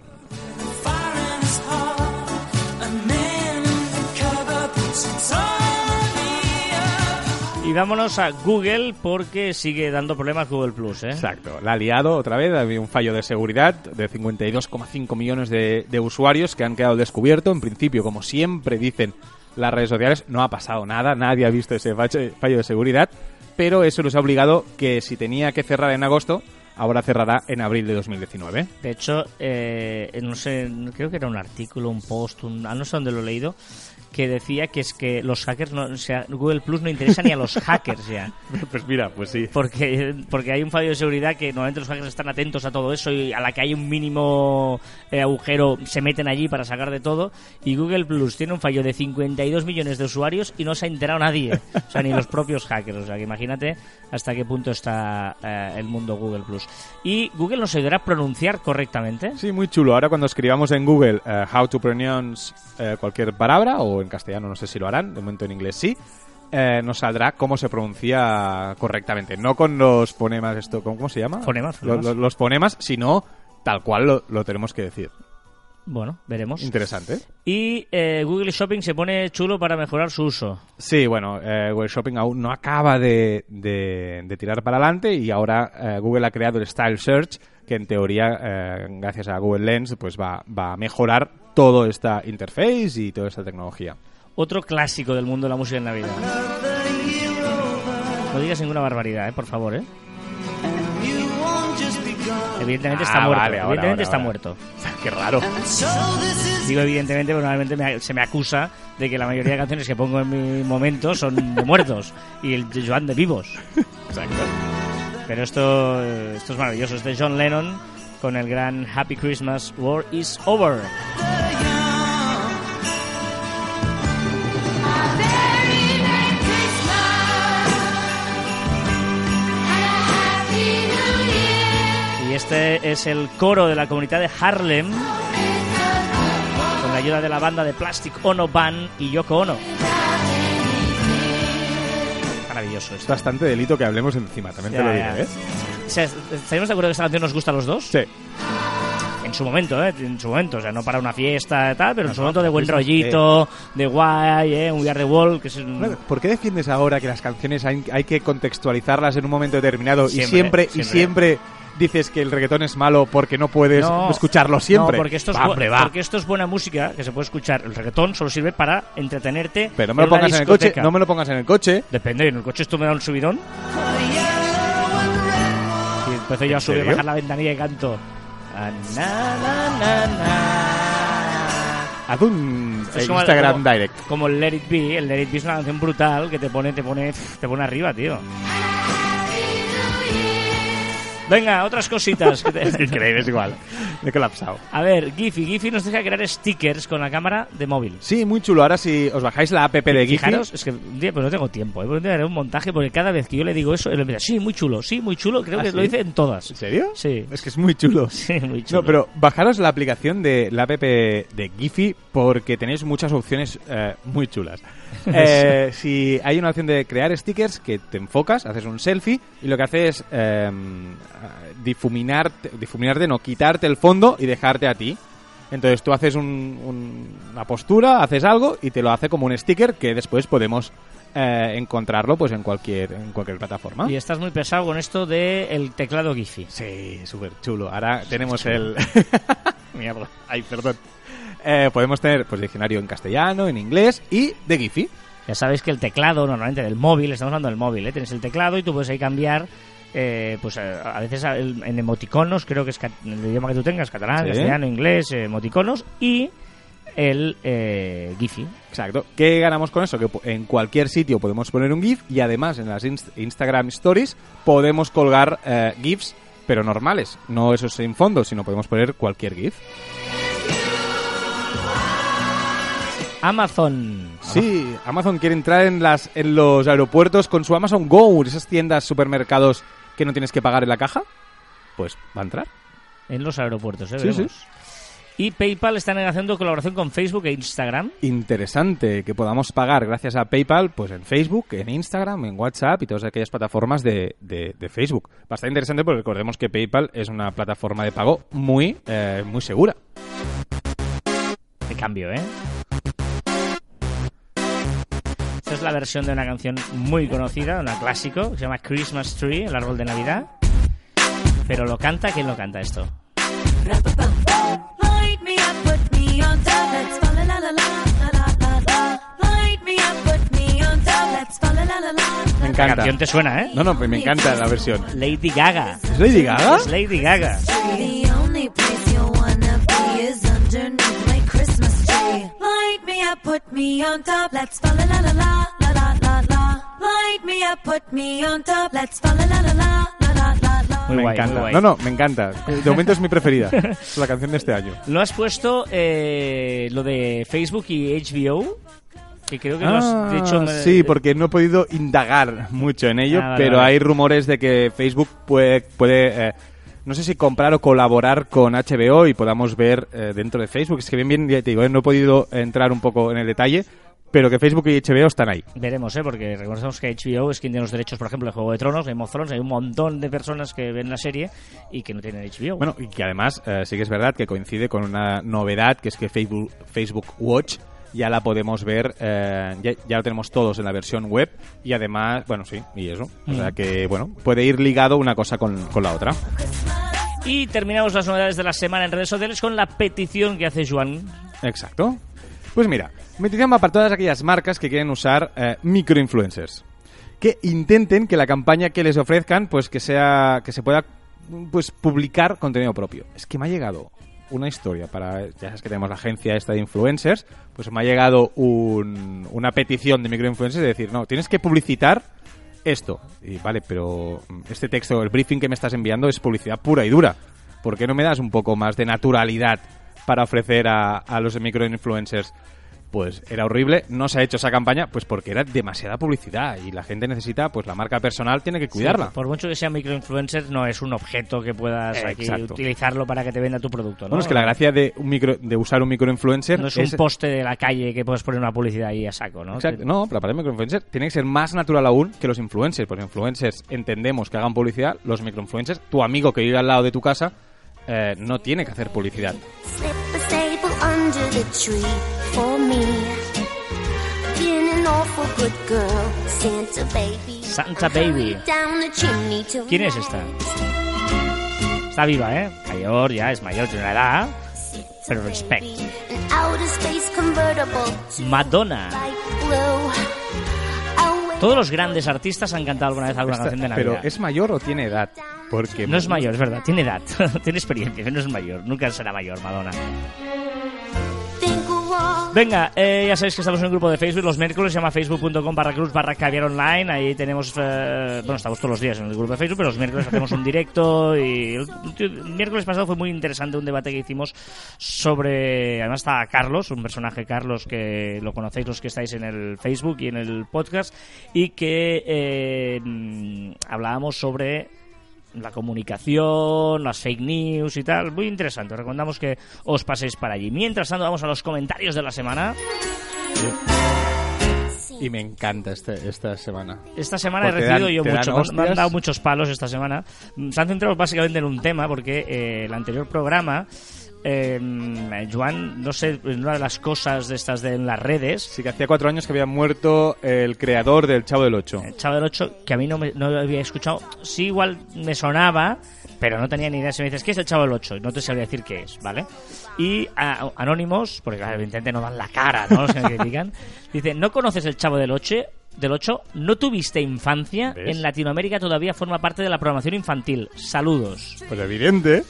S1: Y vámonos a Google porque sigue dando problemas Google Plus, ¿eh?
S2: Exacto, la ha liado otra vez, ha habido un fallo de seguridad de 52,5 millones de, de usuarios que han quedado descubierto. En principio, como siempre dicen las redes sociales, no ha pasado nada, nadie ha visto ese fallo de seguridad, pero eso nos ha obligado que si tenía que cerrar en agosto, ahora cerrará en abril de 2019.
S1: De hecho, eh, no sé, creo que era un artículo, un post, un, ah, no sé dónde lo he leído, que decía que es que los hackers, no, o sea, Google Plus no interesa ni a los hackers ya.
S2: Pues mira, pues sí.
S1: Porque, porque hay un fallo de seguridad que normalmente los hackers están atentos a todo eso y a la que hay un mínimo eh, agujero se meten allí para sacar de todo. Y Google Plus tiene un fallo de 52 millones de usuarios y no se ha enterado nadie. O sea, ni los propios hackers. O sea, que imagínate hasta qué punto está eh, el mundo Google Plus. Y Google nos ayudará a pronunciar correctamente.
S2: Sí, muy chulo. Ahora cuando escribamos en Google eh, how to pronounce eh, cualquier palabra, o en castellano no sé si lo harán, de momento en inglés sí, eh, nos saldrá cómo se pronuncia correctamente. No con los fonemas, esto, ¿cómo, cómo se llama?
S1: Fonemas,
S2: Lo-
S1: fonemas.
S2: lo- los fonemas, sino tal cual lo, lo tenemos que decir.
S1: Bueno, veremos.
S2: Interesante.
S1: Y eh, Google Shopping se pone chulo para mejorar su uso.
S2: Sí, bueno, eh, Google Shopping aún no acaba de, de- de tirar para adelante y ahora eh, Google ha creado el Style Search que en teoría, gracias a Google Lens, pues va, va a mejorar toda esta interface y toda esta tecnología.
S1: Otro clásico del mundo de la música en Navidad. No digas ninguna barbaridad, eh, por favor, ¿eh? Evidentemente está
S2: Ah,
S1: muerto.
S2: vale, ahora,
S1: evidentemente
S2: ahora,
S1: está muerto.
S2: Qué raro.
S1: Digo evidentemente, porque normalmente me- se me acusa de que la mayoría de canciones que pongo en mi momento son de muertos y el de Joan de vivos.
S2: Exacto.
S1: Pero esto, esto es maravilloso. Es de John Lennon con el gran Happy Christmas, War is Over. Y este es el coro de la comunidad de Harlem con la ayuda de la banda de Plastic Ono Band y Yoko Ono. Maravilloso
S2: Es bastante delito que hablemos encima, también te lo diré, ¿eh?
S1: O sea, ¿Estaremos de acuerdo que esta canción nos gusta a los dos?
S2: Sí.
S1: En su momento, ¿eh? En su momento, o sea, no para una fiesta y tal, pero en su momento de buen rollito, de guay, ¿eh? Un We Are the Wall, que es un-
S2: ¿Por qué defiendes ahora que las canciones hay, hay que contextualizarlas en un momento determinado
S1: Siempre,
S2: y siempre, y
S1: siempre.
S2: siempre dices que el reggaetón es malo porque no puedes
S1: No,
S2: escucharlo siempre?
S1: No, porque esto, es
S2: Va, hombre, va.
S1: porque esto es buena música que se puede escuchar. El reggaetón solo sirve para entretenerte.
S2: Pero no me lo pongas en el coche, no me lo pongas en el coche.
S1: Depende, en el coche esto me da un subidón. Y empiezo yo a subir, bajar la ventanilla y canto. Ah, na, na, na, na.
S2: Haz un
S1: Es
S2: eh, Instagram
S1: como-
S2: Direct.
S1: Como el Let It Be, el Let It Be es una canción brutal que te pone, te pone, te pone arriba, tío. Venga, otras cositas. que te-
S2: Increíble, es igual. Me he colapsado.
S1: A ver, Giphy. Giphy nos deja crear stickers con la cámara de móvil.
S2: Sí, muy chulo. Ahora si os bajáis la app de Giphy...
S1: Fijaros, es que un día pues no tengo tiempo, ¿eh? Haré un montaje porque cada vez que yo le digo eso, él me dice, sí, muy chulo, sí, muy chulo, creo
S2: ¿Ah,
S1: que
S2: sí?
S1: lo dice en todas.
S2: ¿En serio?
S1: Sí.
S2: Es que es muy chulo.
S1: Sí, muy chulo.
S2: No, pero bajaros la aplicación de la app de Giphy porque tenéis muchas opciones eh, muy chulas. Eh, si hay una opción de crear stickers que te enfocas, haces un selfie y lo que hace es eh, difuminar, difuminarte, no, quitarte el fondo y dejarte a ti. Entonces tú haces un- un- una postura, haces algo y te lo hace como un sticker que después podemos eh, encontrarlo pues en cualquier en cualquier plataforma.
S1: Y estás muy pesado con esto del teclado Giphy.
S2: Sí, súper chulo. Ahora tenemos el... Mierda. Ay, perdón. Eh, podemos tener pues diccionario en castellano, en inglés y de Giphy.
S1: Ya sabéis que el teclado, normalmente del móvil, estamos hablando del móvil, ¿eh? tienes el teclado y tú puedes ahí cambiar, eh, pues eh, a veces a- el- en emoticonos, creo que es el idioma que tú tengas, catalán,
S2: Sí.
S1: castellano, inglés, eh, emoticonos, y el eh, Giphy.
S2: Exacto. ¿Qué ganamos con eso? Que en cualquier sitio podemos poner un GIF y además en las inst- Instagram Stories podemos colgar eh, GIFs, pero normales. No esos sin fondo, sino podemos poner cualquier GIF.
S1: Amazon.
S2: Sí, Amazon quiere entrar en, las, en los aeropuertos con su Amazon Go, esas tiendas, supermercados que no tienes que pagar en la caja. Pues va a entrar.
S1: En los aeropuertos, ¿eh?
S2: Sí,
S1: Veremos. Y PayPal está haciendo colaboración con Facebook e Instagram.
S2: interesante que podamos pagar gracias a PayPal, pues en Facebook, en Instagram, en WhatsApp y todas aquellas plataformas de, de- de Facebook. Bastante interesante porque recordemos que PayPal es una plataforma de pago muy, eh, muy segura.
S1: De cambio, ¿eh? Esta es la versión de una canción muy conocida, una clásico, que se llama Christmas Tree, el árbol de Navidad. Pero lo canta, ¿quién lo canta esto?
S3: Me fall la
S2: encanta.
S1: canción te suena, ¿eh?
S2: No, no, pues me encanta la versión.
S1: Lady Gaga.
S2: ¿Es Lady Gaga?
S1: Es Lady Gaga.
S3: me
S2: encanta.
S1: Muy
S2: no, no, me encanta. De momento es mi preferida. Es la canción de este año.
S1: Lo has puesto eh, lo de Facebook y HBO. Que creo que ah, lo has ah, dicho.
S2: Eh, sí, porque no he podido indagar mucho en ello,
S1: ah,
S2: pero hay rumores de que Facebook puede, eh, no sé si comprar o colaborar con HBO y podamos ver eh, dentro de Facebook. Es que bien, bien, ya te digo, eh, no he podido entrar un poco en el detalle, pero que Facebook y HBO están ahí.
S1: Veremos, ¿eh? Porque recordemos que HBO es quien tiene los derechos, por ejemplo, de Juego de Tronos, of Thrones. Hay un montón de personas que ven la serie y que no tienen HBO.
S2: Bueno, y que además eh, sí que es verdad que coincide con una novedad, que es que Facebook, Facebook Watch ya la podemos ver, eh, ya, ya lo tenemos todos en la versión web y además, bueno, sí, y eso. O sea que, bueno, puede ir ligado una cosa con, con la otra.
S1: Y terminamos las novedades de la semana en redes sociales con la petición que hace Joan.
S2: Exacto. Pues mira, petición va para todas aquellas marcas que quieren usar eh, microinfluencers. Que intenten que la campaña que les ofrezcan, pues que sea, que se pueda pues publicar contenido propio. Es que me ha llegado una historia para, ya sabes que tenemos la agencia esta de influencers, pues me ha llegado un- una petición de microinfluencers de decir, no, tienes que publicitar esto. Y vale, pero este texto, el briefing que me estás enviando es publicidad pura y dura. ¿Por qué no me das un poco más de naturalidad para ofrecer a, a los microinfluencers? Pues era horrible, no se ha hecho esa campaña, pues porque era demasiada publicidad y la gente necesita, pues la marca personal tiene que cuidarla.
S1: Por mucho que sea microinfluencer, no es un objeto que puedas aquí utilizarlo para que te venda tu producto. ¿no?
S2: Bueno, es que la gracia de, un micro, de usar un microinfluencer
S1: No es un poste de la calle que puedes poner una publicidad ahí a saco, ¿no?
S2: Exacto. No, pero para el microinfluencer tiene que ser más natural aún que los influencers. Porque influencers entendemos que hagan publicidad, los microinfluencers, tu amigo que vive al lado de tu casa, eh, no tiene que hacer publicidad.
S4: Under the tree for me. Been an awful good girl, Santa baby.
S1: Santa Baby.
S4: Down the chimney till
S1: ¿Quién es esta? Está viva, ¿eh? Mayor, ya, es mayor, tiene una edad. Pero respect. Madonna. Todos los grandes artistas han cantado alguna vez alguna
S2: Esta-
S1: canción de Navidad.
S2: pero ¿es mayor o tiene edad? Porque
S1: No es mayor, es verdad, tiene edad, tiene experiencia, no es mayor, nunca será mayor, Madonna. Venga, eh, ya sabéis que estamos en un grupo de Facebook los miércoles, se llama facebook.com barra cruz barra caviar online, ahí tenemos, eh, bueno, estamos todos los días en el grupo de Facebook, pero los miércoles hacemos un directo y el, el miércoles pasado fue muy interesante un debate que hicimos sobre, además está Carlos, un personaje Carlos que lo conocéis los que estáis en el Facebook y en el podcast, y que eh, mm, hablábamos sobre la comunicación, las fake news y tal. Muy interesante. Os recomendamos que os paséis para allí. Mientras tanto, vamos a los comentarios de la semana.
S2: Y me encanta este, esta semana.
S1: Esta semana he recibido
S2: dan-
S1: yo mucho. Me han- Me han dado muchos palos esta semana. Mm, Se han centrado básicamente en un tema porque eh, el anterior programa. Eh, Joan, no sé, una de las cosas de estas de en las redes,
S2: Sí que hacía cuatro años que había muerto el creador del Chavo del Ocho.
S1: el Chavo del 8, que a mí no, me, no había escuchado, sí igual me sonaba, pero no tenía ni idea. Si me dices, ¿qué es el Chavo del 8? No te sabría decir qué es, ¿vale? Y a- Anónimos, porque claro, evidentemente no dan la cara, ¿no? Los que critican, dice, ¿no conoces el Chavo del 8? Del 8, ¿no tuviste infancia?
S2: ¿Ves?
S1: En Latinoamérica todavía forma parte de la programación infantil. Saludos.
S2: Pues evidente.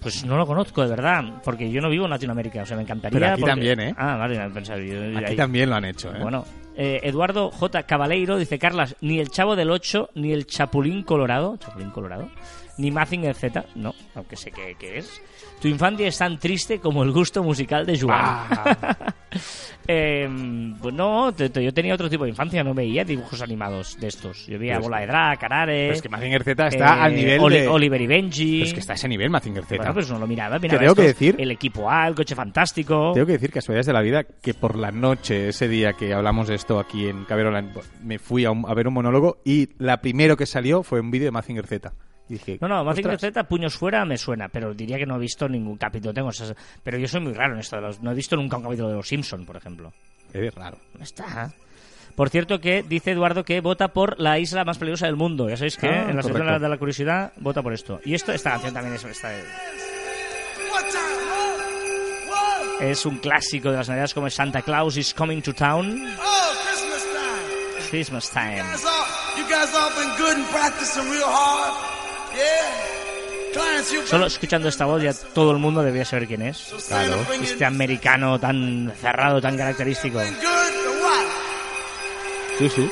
S1: Pues no lo conozco, de verdad, porque yo no vivo en Latinoamérica, o sea, me encantaría.
S2: Pero aquí
S1: porque-
S2: también, ¿eh?
S1: Ah, vale, pensaba yo-
S2: Aquí
S1: ahí-
S2: también lo han hecho, ¿eh?
S1: bueno, eh, Eduardo J. Cabaleiro dice, Carlas, ni el Chavo del 8, ni el Chapulín Colorado, Chapulín Colorado, ni Mazinger Z, no, aunque sé qué es. Tu infancia es tan triste como el gusto musical de Joan.
S2: Ah.
S1: Eh, pues no, te- te- yo tenía otro tipo de infancia, no veía dibujos animados de estos. Yo veía Bola de Drag, Carare...
S2: Pero es que Mazinger Z está
S1: eh,
S2: al nivel
S1: Oli-
S2: de...
S1: Oliver y Benji...
S2: Pero es que está a ese nivel Mazinger Z.
S1: Bueno, pues no lo miraba, miraba
S2: tengo que decir-
S1: El equipo A, el coche fantástico...
S2: Tengo que decir, casualidades de la vida, que por la noche, ese día que hablamos de esto aquí en Cabrera me fui a, un- a ver un monólogo y la primero que salió fue un vídeo de Mazinger Z. Y dije,
S1: No, no, Mazinger. Z, puños fuera, me suena, pero diría que no he visto ningún capítulo. Tengo esas- pero yo soy muy raro en esto. De los, no he visto nunca un capítulo de Los Simpson, por ejemplo.
S2: Es raro.
S1: No está. Por cierto, que dice Eduardo que vota por la isla más peligrosa del mundo. Ya sabéis que
S2: Ah,
S1: en la sección de la, curiosidad vota por esto. Y esto, esta canción también es, esta- es un clásico de las navidades como Santa Claus is Coming to Town.
S5: Oh, Christmas time.
S1: Christmas time.
S5: Guys all- You guys all been good and practicing real hard.
S1: Solo escuchando esta voz ya todo el mundo debería saber quién es.
S5: You
S1: Este americano tan cerrado, tan característico.
S2: Sí, sí.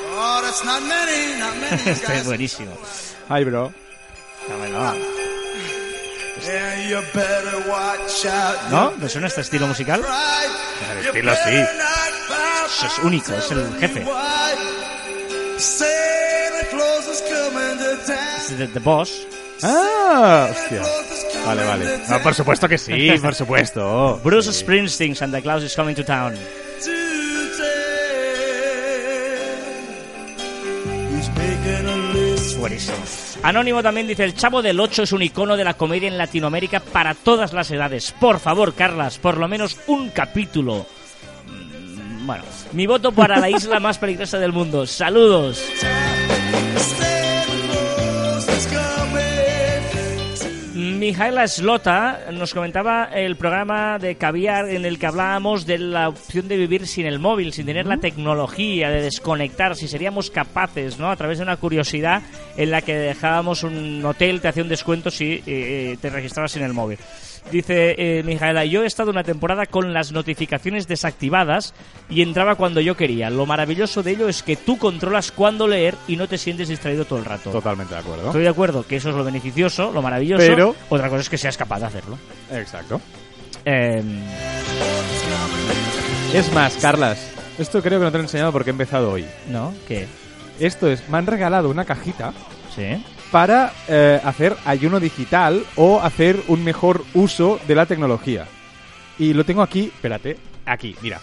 S1: Este es buenísimo.
S2: Ay, bro.
S1: No. ¿No? ¿Me suena este estilo musical?
S2: El estilo sí.
S1: Eso es único, es el jefe. That's the, Boss.
S2: Ah, hostia. Vale, vale. No, por supuesto que sí, por supuesto.
S1: Bruce sí. Springsteen, Santa Claus is coming to town. Buenísimo. Anónimo también dice, el Chavo del 8 es un icono de la comedia en Latinoamérica para todas las edades. Por favor, Carlas, por lo menos un capítulo. Mm, bueno, mi voto para la isla más peligrosa del mundo. Saludos. Mijaela Slota nos comentaba el programa de Caviar en el que hablábamos de la opción de vivir sin el móvil, sin tener la tecnología, de desconectar, si seríamos capaces, ¿no? A través de una curiosidad en la que dejábamos un hotel, te hacía un descuento si eh, te registrabas sin el móvil. Dice eh, Mijaela, yo he estado una temporada con las notificaciones desactivadas y entraba cuando yo quería. Lo maravilloso de ello es que tú controlas cuándo leer y no te sientes distraído todo el rato.
S2: Totalmente de acuerdo.
S1: Estoy de acuerdo que eso es lo beneficioso, lo maravilloso.
S2: Pero-
S1: Otra cosa es que seas capaz de hacerlo.
S2: Exacto.
S1: Eh,
S2: Es más, Carlas, esto creo que no te lo he enseñado porque he empezado hoy.
S1: ¿No? ¿Qué?
S2: Esto es, me han regalado una cajita
S1: Sí.
S2: Para eh, hacer ayuno digital o hacer un mejor uso de la tecnología. Y lo tengo aquí, espérate, aquí, mira.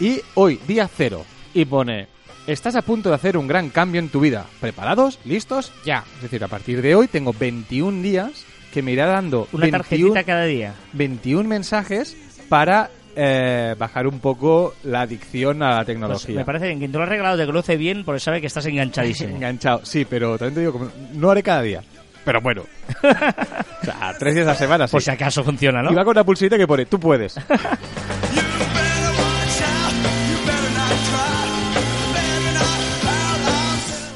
S2: Y hoy, día cero, y pone, estás a punto de hacer un gran cambio en tu vida. ¿Preparados? ¿Listos? Ya. Es decir, a partir de hoy tengo 21 días que me irá dando
S1: Una
S2: 21,
S1: tarjetita cada día.
S2: 21 mensajes para eh, bajar un poco la adicción a la
S1: Pues
S2: tecnología.
S1: me parece bien. Quien te lo ha regalado te conoce bien porque sabe que estás enganchadísimo.
S2: Enganchado, sí, pero también te digo, como, no haré cada día. Pero bueno. o sea, tres días a la semana, sí.
S1: Por si acaso funciona, ¿no?
S2: Y va con una pulserita que pone, tú puedes.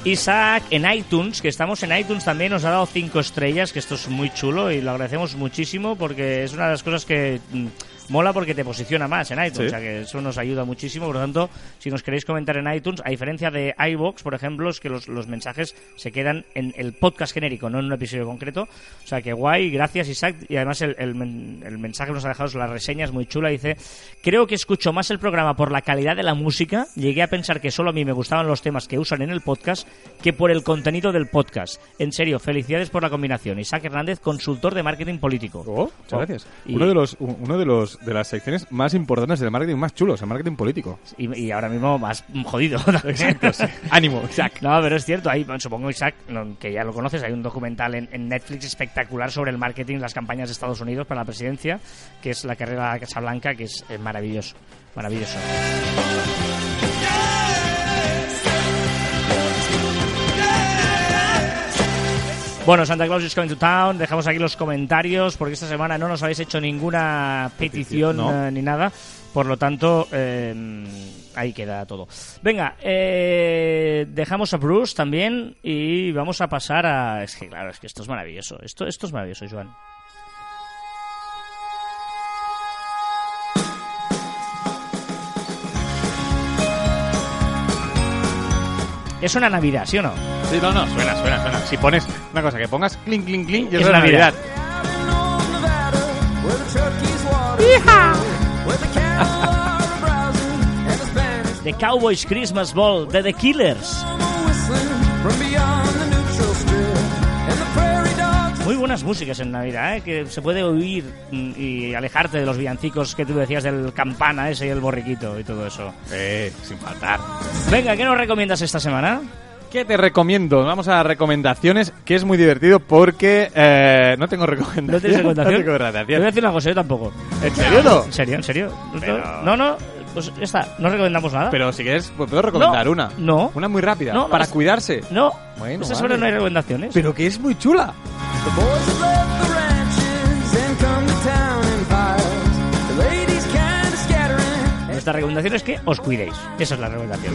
S1: Isaac en iTunes, que estamos en iTunes también, nos ha dado cinco estrellas, que esto es muy chulo y lo agradecemos muchísimo porque es una de las cosas que mm, mola porque te posiciona más en iTunes,
S2: Sí.
S1: o sea que eso nos ayuda muchísimo. Por lo tanto, si nos queréis comentar en iTunes, a diferencia de iBox, por ejemplo, es que los, los mensajes se quedan en el podcast genérico, no en un episodio concreto. O sea que guay, gracias Isaac. Y además el, el men- el mensaje que nos ha dejado, la reseña es muy chula. Dice, creo que escucho más el programa por la calidad de la música. Llegué a pensar que solo a mí me gustaban los temas que usan en el podcast que por el contenido del podcast. En serio, felicidades por la combinación. Isaac Hernández, consultor de marketing político.
S2: Oh, muchas
S1: Oh.
S2: gracias.
S1: Y-
S2: Uno de los uno de los de las secciones más importantes del marketing más chulos, el marketing político.
S1: Y, y ahora mismo más jodido.
S2: Exacto, sí. Ánimo, Isaac.
S1: No, pero es cierto, hay, supongo Isaac, que ya lo conoces, hay un documental en, en Netflix espectacular sobre el marketing, las campañas de Estados Unidos para la presidencia, que es la carrera a la Casa Blanca, que es eh, maravilloso, maravilloso. Bueno, Santa Claus is coming to town. Dejamos aquí los comentarios porque esta semana no nos habéis hecho ninguna petición
S2: no.
S1: eh, ni nada. Por lo tanto, eh, ahí queda todo. Venga, eh, dejamos a Bruce también y vamos a pasar a. Es que claro, es que esto es maravilloso. Esto, esto es maravilloso, Joan. Es una Navidad, ¿sí o no?
S2: Sí, no, no, suena, suena, suena. Si pones una cosa, que pongas clink, clink, clink, y
S1: Es
S2: es la
S1: Navidad.
S2: Navidad.
S1: The Cowboys Christmas Ball de The Killers. Muy buenas músicas en Navidad, ¿eh? que se puede oír mm, y alejarte de los villancicos que tú decías del campana ese y el borriquito y todo eso.
S2: Eh, sin faltar.
S1: Venga, ¿qué nos recomiendas esta semana?
S2: ¿Qué te recomiendo? Vamos a recomendaciones, que es muy divertido porque eh, no tengo recomendación.
S1: ¿No tienes recomendación?
S2: No tengo
S1: Te voy a decir una cosa, yo tampoco.
S2: ¿En serio no?
S1: ¿En serio? ¿En serio?
S2: Pero-
S1: No, no, pues ya está, no recomendamos nada.
S2: Pero si quieres, pues puedo recomendar
S1: No,
S2: una.
S1: no.
S2: Una muy rápida,
S1: No, no,
S2: para
S1: es-
S2: cuidarse.
S1: No,
S2: Bueno,
S1: esta
S2: vale.
S1: no hay recomendaciones.
S2: Pero que es muy chula.
S1: Nuestra recomendación es que os cuidéis. Esa es la recomendación.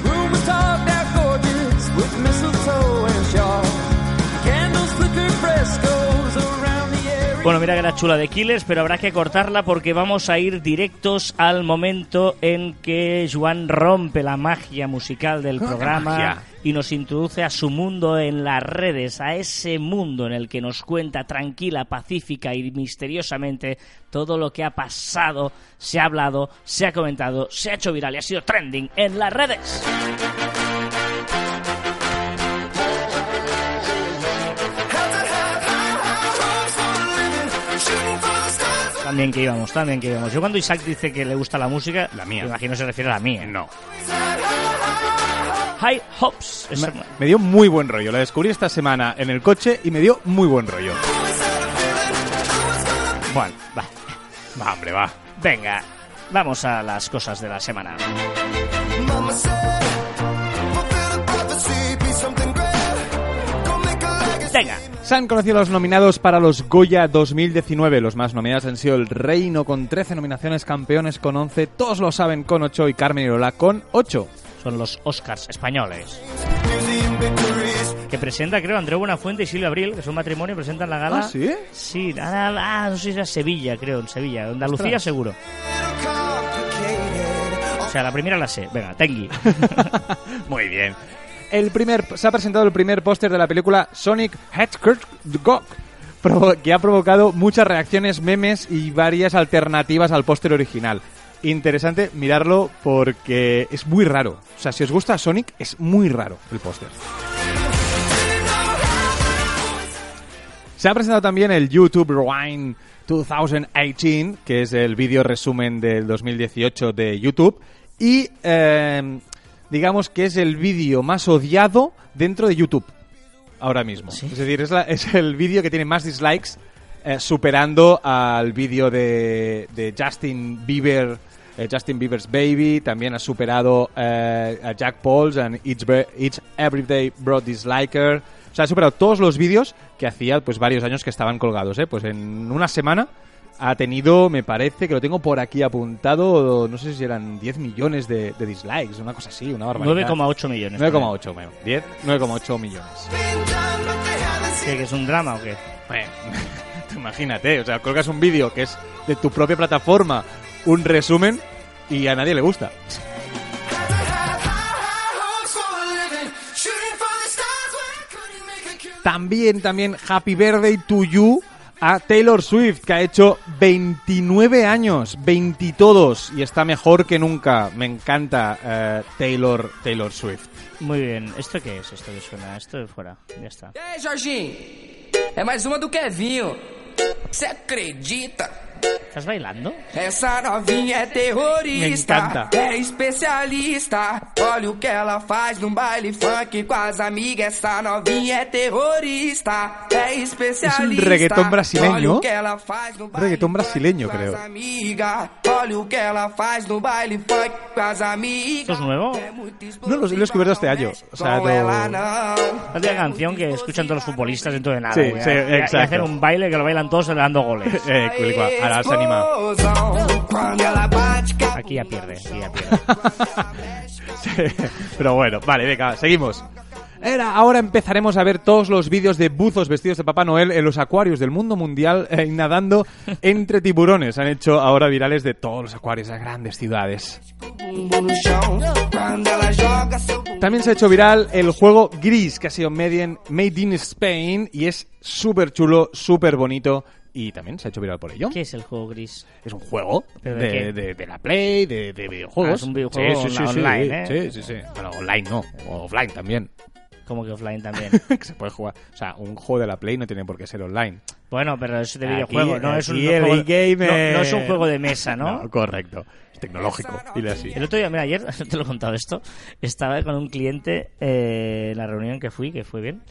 S1: Bueno, mira que la chula de Killers, pero habrá que cortarla porque vamos a ir directos al momento en que Juan rompe la magia musical del programa
S2: magia?
S1: y nos introduce a su mundo en las redes, a ese mundo en el que nos cuenta tranquila, pacífica y misteriosamente todo lo que ha pasado, se ha hablado, se ha comentado, se ha hecho viral y ha sido trending en las redes. También que íbamos, también que íbamos. Yo cuando Isaac dice que le gusta la música,
S2: La mía.
S1: me imagino se refiere a la mía.
S2: No.
S1: High Hopes. Es-
S2: Me, me dio muy buen rollo. La descubrí esta semana en el coche y me dio muy buen rollo.
S1: Bueno, va.
S2: Va, hombre, va.
S1: Venga, vamos a las cosas de la semana.
S3: Mama said,
S2: Se han conocido los nominados para los Goya 2019. Los más nominados han sido El Reino con 13 nominaciones, Campeones con 11, Todos lo saben con 8 y Carmen y Lola con 8.
S1: son los Oscars españoles. Que presenta, creo, Andreu Buenafuente y Silvia Abril, que es un matrimonio, presentan la gala.
S2: ¿Ah, sí?
S1: Sí, ah, ah, no sé si era Sevilla, creo, en Sevilla. Andalucía,
S2: Ostras.
S1: seguro. O sea, la primera la sé. Venga, Tengi.
S2: Muy bien. El primer, se ha presentado el primer póster de la película Sonic Hedgehog, que ha provocado muchas reacciones, memes y varias alternativas al póster original. Interesante mirarlo porque es muy raro. O sea, si os gusta Sonic, es muy raro el póster. Se ha presentado también el YouTube Rewind 2018, que es el vídeo resumen del 2018 de YouTube. Y eh, digamos que es el vídeo más odiado dentro de YouTube ahora mismo.
S1: ¿Sí?
S2: Es decir, es, la- es el vídeo que tiene más dislikes, eh, superando al vídeo de, de Justin Bieber, eh, Justin Bieber's Baby. También ha superado eh, a Jack Paul's and Each, Each Everyday Bro Disliker. O sea, ha superado todos los vídeos que hacía pues varios años que estaban colgados. ¿eh? Pues en una semana ha tenido, me parece, que lo tengo por aquí apuntado, no sé si eran 10 millones de, de dislikes, una cosa así, una barbaridad.
S1: 9,8 millones.
S2: 9,8, bueno, 10, 9,8 millones.
S1: ¿Qué, que es un drama o qué?
S2: Bueno, imagínate, o sea, colgas un vídeo que es de tu propia plataforma, un resumen, y a nadie le gusta. También, también, Happy Birthday to You a Taylor Swift, que ha hecho 29 años, 20 todos, y está mejor que nunca. Me encanta eh, Taylor, Taylor Swift.
S1: Muy bien. ¿Esto qué es? Esto que suena. Esto de fuera. Ya está.
S6: Aí, Jorginho? É mais uma do Kevinho. Você acredita?
S1: ¿Estás bailando?
S6: Essa novinha é terrorista.
S2: Me encanta.
S6: É especialista. Olha o que ela faz no baile funk com as amigas. Essa novinha é terrorista. É especialista.
S2: reggaetón brasileño.
S6: Olha o que ela faz no baile
S2: Reggaetón brasileño, creo.
S6: Olha o que ela faz no baile funk com as amigas.
S1: ¿Esto es nuevo?
S2: No, lo- lo he descubierto este año. O sea, no-
S6: não.
S1: La canción que escuchan todos los futbolistas dentro de nada.
S2: Sí,
S1: y,
S2: sí,
S1: y- y
S2: exacto.
S1: hacer un baile que lo bailan todos dando goles.
S2: Eh, se anima.
S1: Aquí ya pierde, aquí ya pierde.
S2: Pero bueno, vale, venga, seguimos. Era, ahora empezaremos a ver todos los vídeos de buzos vestidos de Papá Noel en los acuarios del mundo mundial eh, nadando entre tiburones. Han hecho ahora virales de todos los acuarios de grandes ciudades. También se ha hecho viral el juego Gris, que ha sido made in, made in Spain y es súper chulo, súper bonito y también se ha hecho viral por ello.
S1: ¿Qué es el juego gris?
S2: Es un juego
S1: ¿Pero de
S2: de,
S1: qué?
S2: de- de la Play, de, de videojuegos.
S1: Ah, es un videojuego
S2: Sí, sí, sí,
S1: on-
S2: sí,
S1: online, ¿eh?
S2: Sí, sí, sí. Bueno, online no, offline también.
S1: Como que offline también.
S2: que se puede jugar. O sea, un juego de la Play no tiene por qué ser online.
S1: Bueno, pero es de videojuego, no es un juego, no, no es un juego de mesa, ¿no?
S2: correcto. Es tecnológico. Dile así.
S1: El otro día, mira, ayer te lo he contado esto, estaba con un cliente eh, en la reunión que fui, que fue bien.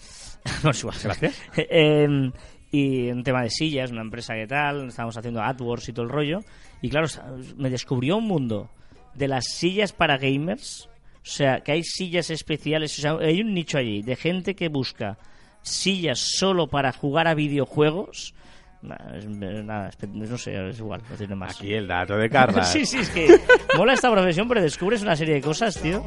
S2: Gracias.
S1: Eh, y un tema de sillas, una empresa que tal, estábamos haciendo AdWords y todo el rollo. Y claro, me descubrió un mundo de las sillas para gamers. O sea, que hay sillas especiales. O sea, hay un nicho allí de gente que busca sillas solo para jugar a videojuegos. Nada, es- nada, es- no sé, es igual, no tiene más.
S2: Aquí el dato de Carla.
S1: Sí, sí, es que mola esta profesión, pero descubres una serie de cosas, tío.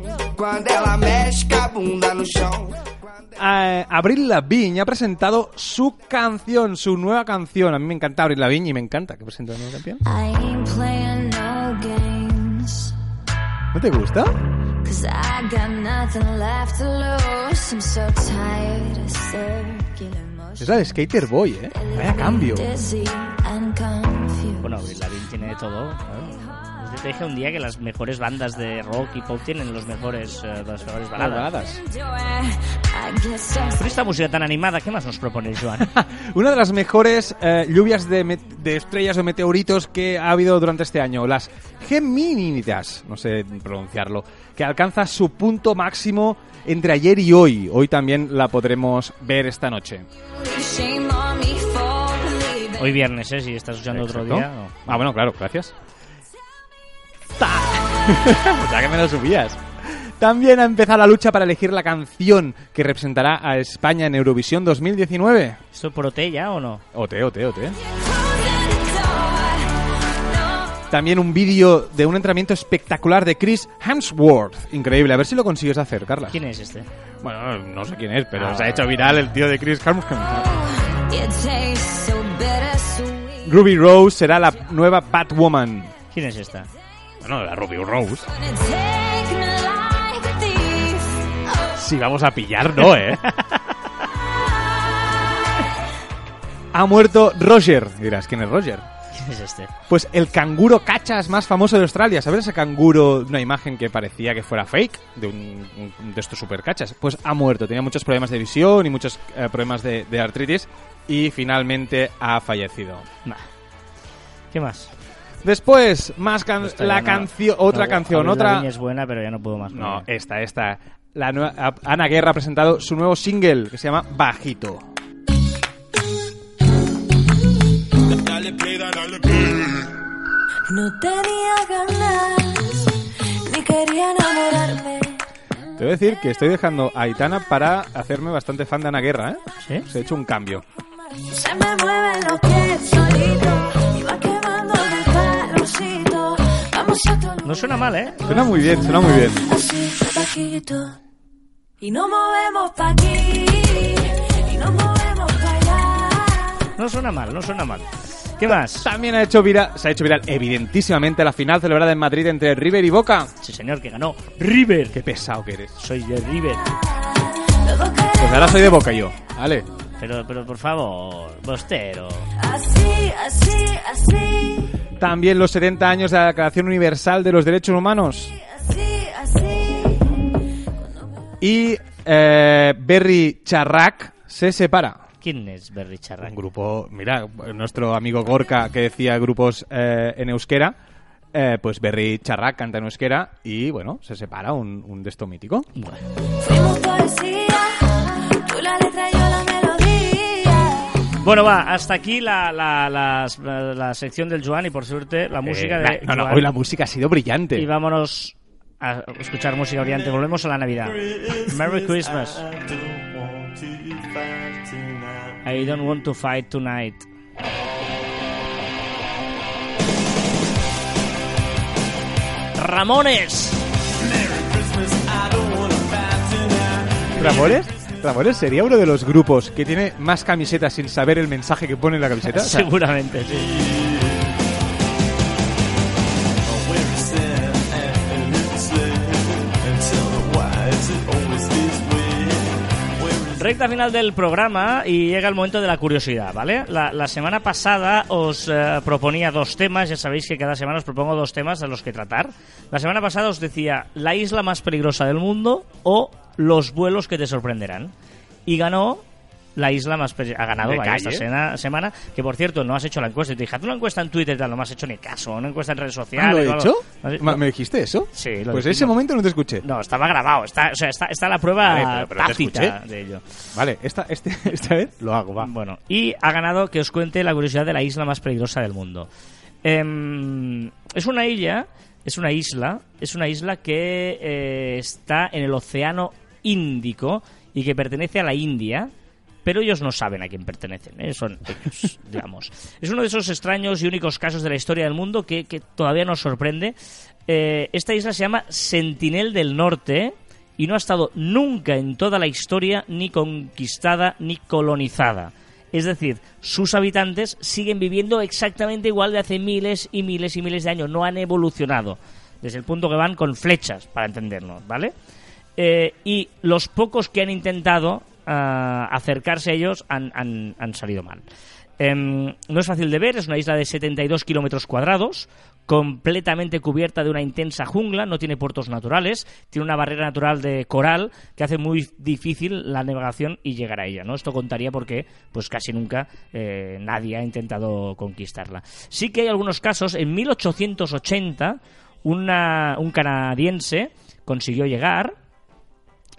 S2: Eh, Abril Lavigne ha presentado su canción, su nueva canción. A mí me encanta Abril Lavigne y me encanta que presente una nueva canción.
S4: No games.
S2: ¿No te gusta?
S4: Cause I got nothing left to lose. I'm so tired of circular motion.
S2: Es la de Skater Boy, ¿eh? Vaya cambio.
S1: Bueno, Avril Lavigne tiene de todo. ¿sabes? Te dije un día que las mejores bandas de rock y pop tienen los mejores, eh, las mejores baladas. Con esta música tan animada, ¿qué más nos propones, Joan?
S2: Una de las mejores eh, lluvias de, de estrellas o meteoritos que ha habido durante este año, las Geminidas, no sé pronunciarlo, que alcanza su punto máximo entre ayer y hoy. Hoy también la podremos ver esta noche.
S1: Hoy viernes, ¿eh? Si estás escuchando otro
S2: Exacto.
S1: día. no.
S2: Ah, bueno, claro, gracias. o sea que me lo subías. También ha empezado la lucha para elegir la canción que representará a España en Eurovisión 2019.
S1: ¿Esto por OT ya o no?
S2: Ote, ote, ote. También un vídeo de un entrenamiento espectacular de Chris Hemsworth. Increíble. A ver si lo consigues hacer, Carla.
S1: ¿Quién es este?
S2: Bueno, no sé quién es, pero
S1: Ah.
S2: se ha hecho viral el tío de Chris Hemsworth. Ruby Rose será la nueva Batwoman.
S1: ¿Quién es esta?
S2: Bueno, la Ruby Rose. Si vamos a pillar, no, ¿eh? ha muerto Roger. Dirás, ¿quién es Roger?
S1: ¿Quién es este?
S2: Pues el canguro cachas más famoso de Australia. ¿Sabes ese canguro, una imagen que parecía que fuera fake? De, un, un- de estos super cachas. Pues ha muerto. Tenía muchos problemas de visión y muchos eh, problemas de, de artritis. Y finalmente ha fallecido.
S1: Nah. ¿Qué más?
S2: Después, más can-
S1: Esta
S2: la
S1: no-
S2: canción, otra
S1: no,
S2: canción, otra.
S1: Es buena, pero ya no puedo más.
S2: No, esta, esta. La nueva, a- Ana Guerra ha presentado su nuevo single que se llama Bajito.
S3: No tenía ganas, ni quería enamorarme.
S2: Te voy a decir que estoy dejando a Aitana para hacerme bastante fan de Ana Guerra, ¿eh?
S1: ¿Sí?
S2: Se ha hecho un cambio.
S3: Se me mueven los pies solito
S1: No suena mal, ¿eh?
S2: Suena muy bien, suena muy bien.
S3: así, bajito. Y nos movemos pa' aquí, y nos movemos pa' allá.
S1: No suena mal, no suena mal. ¿Qué más?
S2: También ha hecho viral, se ha hecho viral evidentísimamente la final celebrada en Madrid entre River y Boca.
S1: Sí, señor, que ganó River.
S2: Qué pesado que eres.
S1: Soy de River.
S2: Pues ahora soy de Boca yo. Vale.
S1: Pero, pero por favor, Bostero.
S3: así, así, así,
S2: También los 70 años de la Declaración Universal de los Derechos Humanos.
S3: así, así.
S2: Y eh, Berry Charrac se separa.
S1: ¿Quién es Berry
S2: Un
S1: Charrac?
S2: grupo, mira, nuestro amigo Gorka que decía grupos eh, en euskera, eh, pues Berry Charrac canta en euskera y bueno, se separa un, un de esto mítico.
S1: Bueno,
S3: Fuimos
S1: Bueno, va, hasta aquí la, la, la- la sección del Joan y por suerte la música
S2: Eh,
S1: de
S2: no, no,
S1: Joan.
S2: hoy la música ha sido brillante.
S1: Y vámonos a escuchar música brillante. Volvemos a la Navidad. Merry Christmas. I don't want to fight tonight. Ramones.
S2: ¿Ramones? ¿Ramones sería uno de los grupos que tiene más camisetas sin saber el mensaje que pone en la camiseta?
S1: Seguramente. Recta final del programa y llega el momento de la curiosidad, ¿vale? La, la semana pasada os eh, proponía dos temas, ya sabéis que cada semana os propongo dos temas de los que tratar. La semana pasada os decía la isla más peligrosa del mundo o los vuelos que te sorprenderán. Y ganó la isla más peligrosa. Ha ganado vaya, esta sena- semana, que por cierto no has hecho la encuesta. Y te dije, haz una encuesta en Twitter tal, no me has hecho ni caso, una encuesta en redes
S2: ¿Ah,
S1: sociales.
S2: ¿Lo
S1: o
S2: he hecho?
S1: ¿Has-
S2: Ma-
S1: no.
S2: ¿Me dijiste eso?
S1: Sí, lo
S2: Pues
S1: dijimos.
S2: ese momento no te escuché.
S1: No, estaba grabado, está, o sea, está, está la prueba
S2: Vale, pero- pero te
S1: tácita de ello.
S2: Vale, esta, este, esta vez lo hago, va.
S1: Bueno, y ha ganado que os cuente la curiosidad de la isla más peligrosa del mundo. Em, es una isla, es una isla, es una isla que eh, está en el Océano Índico y que pertenece a la India. Pero ellos no saben a quién pertenecen, ¿eh? son ellos, digamos. Es uno de esos extraños y únicos casos de la historia del mundo que, que todavía nos sorprende. Eh, esta isla se llama Sentinel del Norte y no ha estado nunca en toda la historia ni conquistada ni colonizada. Es decir, sus habitantes siguen viviendo exactamente igual de hace miles y miles y miles de años. No han evolucionado. Desde el punto que van con flechas, para entendernos, ¿vale? Eh, y los pocos que han intentado ah, acercarse a ellos han, han- han salido mal. Em, no es fácil de ver, es una isla de 72 kilómetros cuadrados, completamente cubierta de una intensa jungla, no tiene puertos naturales, tiene una barrera natural de coral que hace muy difícil la navegación y llegar a ella, ¿no? Esto contaría porque pues casi nunca eh, nadie ha intentado conquistarla. Sí que hay algunos casos, en 1880 una- un canadiense consiguió llegar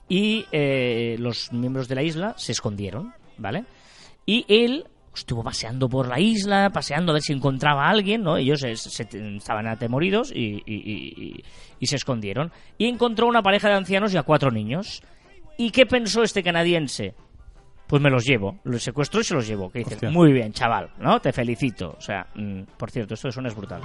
S1: y eh, los miembros de la isla se escondieron, ¿vale? Y él estuvo paseando por la isla, paseando a ver si encontraba a alguien, ¿no? Ellos se- se- estaban atemoridos y, y- y- y- y se escondieron. Y encontró una pareja de ancianos y a cuatro niños. ¿Y qué pensó este canadiense? Pues me los llevo, los secuestro y se los llevo. Que dice,
S2: Hostia.
S1: muy bien, chaval, ¿no? Te felicito. O sea, mm, por cierto, esto de suena es brutal.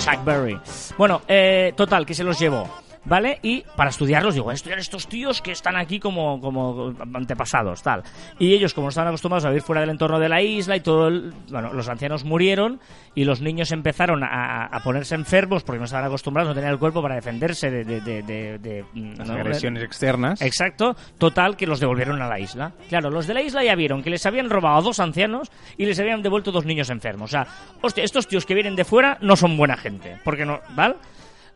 S1: Chuck Berry. Bueno, eh, total, que se los llevó. ¿Vale? Y para estudiarlos, digo, voy a estudiar estos tíos que están aquí como, como antepasados, tal. Y ellos, como no estaban acostumbrados a vivir fuera del entorno de la isla y todo el... Bueno, los ancianos murieron y los niños empezaron a, a ponerse enfermos porque no estaban acostumbrados, no tenían el cuerpo para defenderse de... de, de, de- de-
S2: Las
S1: ¿no?
S2: agresiones externas.
S1: Exacto, total que los devolvieron a la isla. Claro, los de la isla ya vieron que les habían robado a dos ancianos y les habían devuelto dos niños enfermos. O sea, hostia, estos tíos que vienen de fuera no son buena gente. Porque no, ¿vale?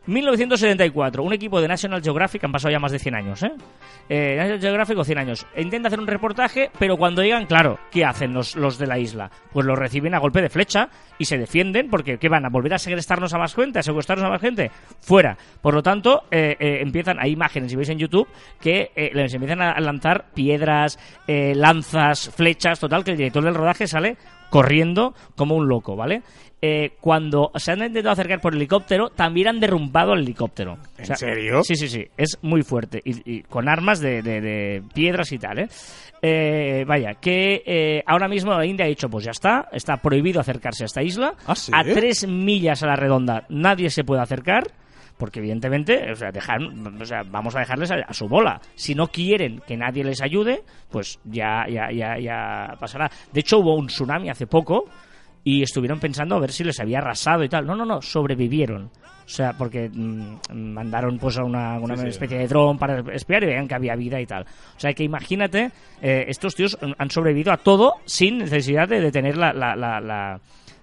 S1: 1974, un equipo de National Geographic, han pasado ya más de 100 años, ¿eh? eh National Geographic o 100 años, intenta hacer un reportaje, pero cuando llegan, claro, ¿qué hacen los, los de la isla? Pues los reciben a golpe de flecha y se defienden porque ¿qué van a volver a segrestarnos a más gente, a secuestrarnos a más gente? Fuera. Por lo tanto, eh, eh, empiezan, hay imágenes, si veis en YouTube, que eh, les empiezan a lanzar piedras, lanzas, flechas, total, que el director del rodaje sale corriendo como un loco, ¿vale? Eh, cuando se han intentado acercar por helicóptero, también han derrumbado el helicóptero.
S2: ¿En serio?
S1: Sí, sí, sí. Es muy fuerte. Y, y con armas de, de- de piedras y tal, ¿eh? Eh, vaya, que eh, ahora mismo la India ha dicho, pues ya está, está prohibido acercarse a esta isla.
S2: ¿Ah, sí?
S1: A tres millas a la redonda nadie se puede acercar. Porque evidentemente, o sea, dejar, o sea, vamos a dejarles a, a su bola. Si no quieren que nadie les ayude, pues ya, ya, ya, ya pasará. De hecho, hubo un tsunami hace poco y estuvieron pensando a ver si les había arrasado y tal. No, no, no, sobrevivieron. O sea, porque mm, mandaron pues a una, una
S2: Sí, sí.
S1: especie de dron para espiar y veían que había vida y tal. O sea, que imagínate, eh, estos tíos han sobrevivido a todo sin necesidad de, de tener la, la, la, la,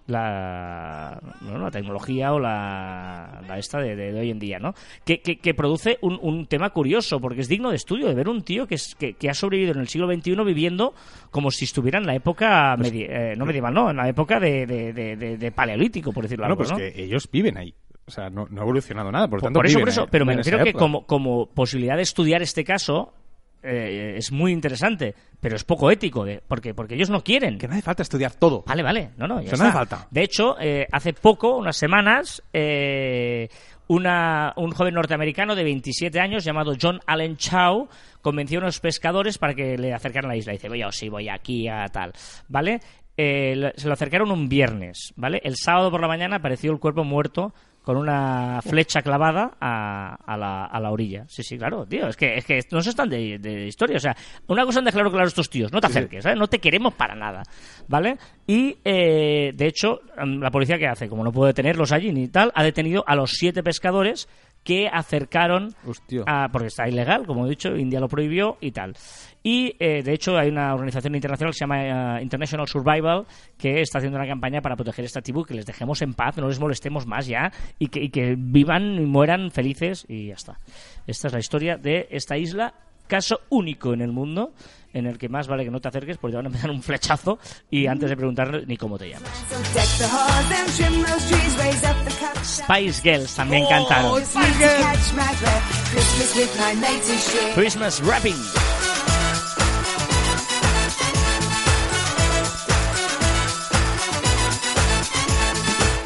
S1: la, bueno, la tecnología o la, la esta de, de- de hoy en día, ¿no? Que, que, que produce un, un tema curioso, porque es digno de estudio de ver un tío que, es, que, que ha sobrevivido en el siglo XXI viviendo como si estuviera en la época, medi- eh, no medieval, no, en la época de, de, paleolítico, por decirlo
S2: Bueno,
S1: algo,
S2: pues
S1: ¿no?
S2: que ellos viven ahí. O sea, no, no ha evolucionado nada. Por,
S1: Por,
S2: tanto,
S1: por eso,
S2: viven
S1: por eso. Pero me refiero que como, como posibilidad de estudiar este caso eh, es muy interesante, pero es poco ético, de, porque, porque ellos no quieren.
S2: Que no hace falta estudiar todo.
S1: Vale, vale, no, no, ya
S2: Eso no hace falta.
S1: De hecho, eh, hace poco, unas semanas, eh, una, un joven norteamericano de 27 años llamado John Allen Chow convenció a unos pescadores para que le acercaran a la isla. Dice, voy, sí, voy aquí a tal, ¿vale? Eh, se lo acercaron un viernes, ¿vale? El sábado por la mañana apareció el cuerpo muerto con una flecha clavada a, a la, a la orilla. Sí, sí, claro, tío. Es que, es que no se están de, de historia. O sea, una cosa han dejado claro estos tíos. No te acerques, ¿sabes? No te queremos para nada. ¿Vale? Y, eh, de hecho, mm, la policía que hace, como no puede detenerlos allí ni tal, ha detenido a los siete pescadores que acercaron
S2: Hostia.
S1: a- porque está ilegal, como he dicho, India lo prohibió y tal. Y eh, de hecho hay una organización internacional que se llama eh, International Survival que está haciendo una campaña para proteger esta tribu, que les dejemos en paz, no les molestemos más ya y que, y que vivan y mueran felices y ya está. Esta es la historia de esta isla, caso único en el mundo en el que más vale que no te acerques porque te van a empezar un flechazo y antes de preguntarle ni cómo te llamas.
S3: Deck the halls and trim those trees,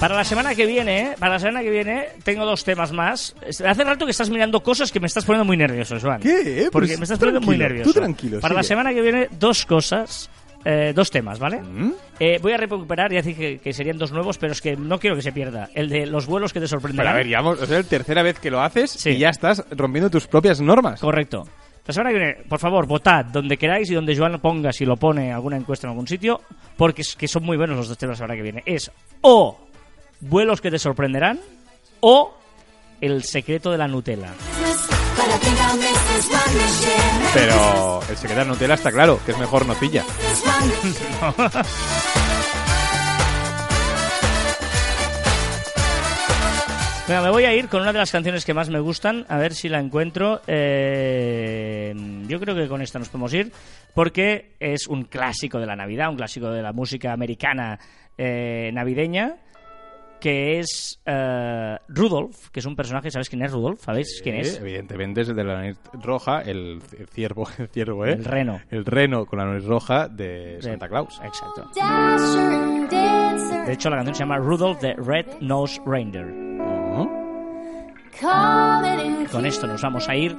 S1: Para la semana que viene, ¿eh? para la semana que viene, tengo dos temas más. Hace rato que estás mirando cosas que me estás poniendo muy nervioso, Joan.
S2: ¿Qué?
S1: Porque
S2: Pues
S1: me estás poniendo muy nervioso.
S2: tú tranquilo,
S1: Para la
S2: sigue.
S1: semana que viene, dos cosas, eh, dos temas, ¿vale?
S2: ¿Mm?
S1: Eh, voy a recuperar, ya dije que, que serían dos nuevos, pero es que no quiero que se pierda. El de los vuelos que te
S2: Pero
S1: sorprenderán.
S2: a ver, ya vamos- o sea, es la tercera vez que lo haces
S1: Sí.
S2: y ya estás rompiendo tus propias normas.
S1: Correcto. La semana que viene, por favor, votad donde queráis y donde Joan lo ponga, si lo pone alguna encuesta en algún sitio, porque es que son muy buenos los dos temas la semana que viene. Es o vuelos que te sorprenderán o el secreto de la Nutella.
S2: Pero el se queda en Nutella está claro, que es mejor nocilla.
S3: One.
S1: Venga, me voy a ir con una de las canciones que más me gustan, a ver si la encuentro. Eh, yo creo que con esta nos podemos ir, porque es un clásico de la Navidad, un clásico de la música americana eh, navideña, que es eh, Rudolph, que es un personaje, ¿sabes quién es Rudolph? ¿Sabéis quién es?
S2: Eh, Evidentemente es el de la nariz roja, el, el ciervo, el ciervo, ¿eh?
S1: El reno.
S2: El reno con la nariz roja de Santa Claus.
S1: Exacto. De hecho, la canción se llama Rudolph the Red Nose Reindeer. Con esto nos vamos a ir.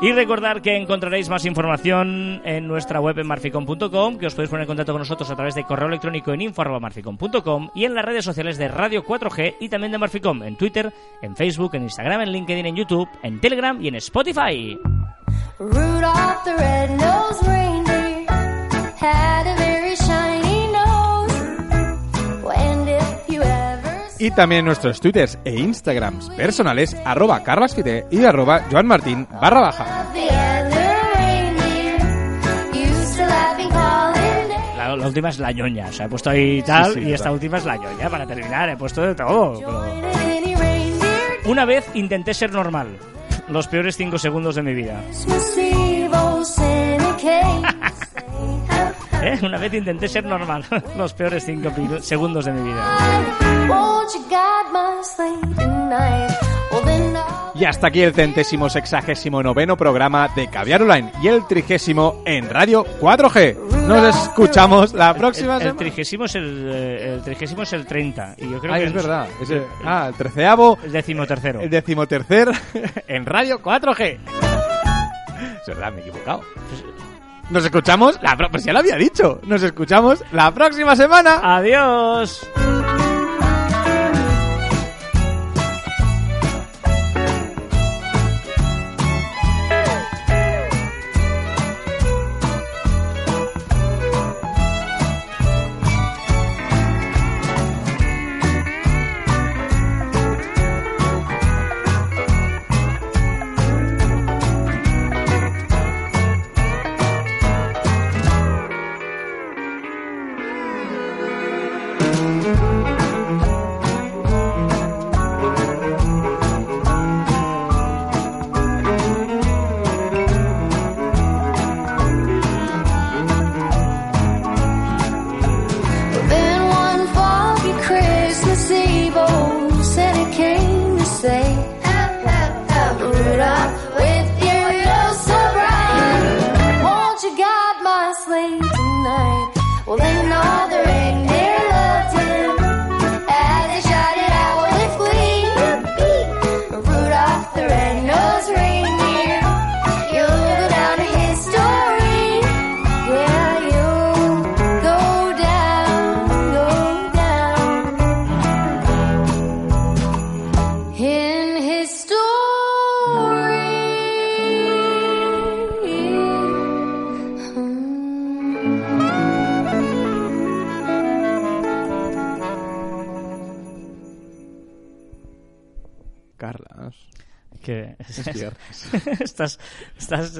S1: Y recordar que encontraréis más información en nuestra web en marficom.com, que os podéis poner en contacto con nosotros a través de correo electrónico en info.marficom.com y en las redes sociales de Radio 4G y también de Marficom, en Twitter, en Facebook, en Instagram, en LinkedIn, en YouTube, en Telegram y en Spotify.
S2: Y también nuestros twitters e instagrams personales, arroba carlasfite y arroba joanmartin barra baja.
S1: La, la última es la ñoña, o sea, he puesto ahí tal
S2: Sí, sí,
S1: y esta última es la ñoña para terminar, he puesto de todo. pero- Una vez intenté ser normal, los peores cinco segundos de mi vida. ¿Eh? Una vez intenté ser normal, los peores cinco segundos de mi vida.
S2: Y hasta aquí el centésimo sexagésimo noveno programa de Caviar Online y el trigésimo en Radio 4G. Nos escuchamos la próxima
S1: El, el
S2: semana.
S1: trigésimo es el, eh, el trigésimo es el 30 y yo creo
S2: Ah,
S1: que
S2: es verdad. Es el- ah, el treceavo,
S1: el decimotercero.
S2: el decimotercer en Radio 4G. Es verdad, me he equivocado. Nos escuchamos la pues ya lo había dicho. Nos escuchamos la próxima semana.
S1: Adiós.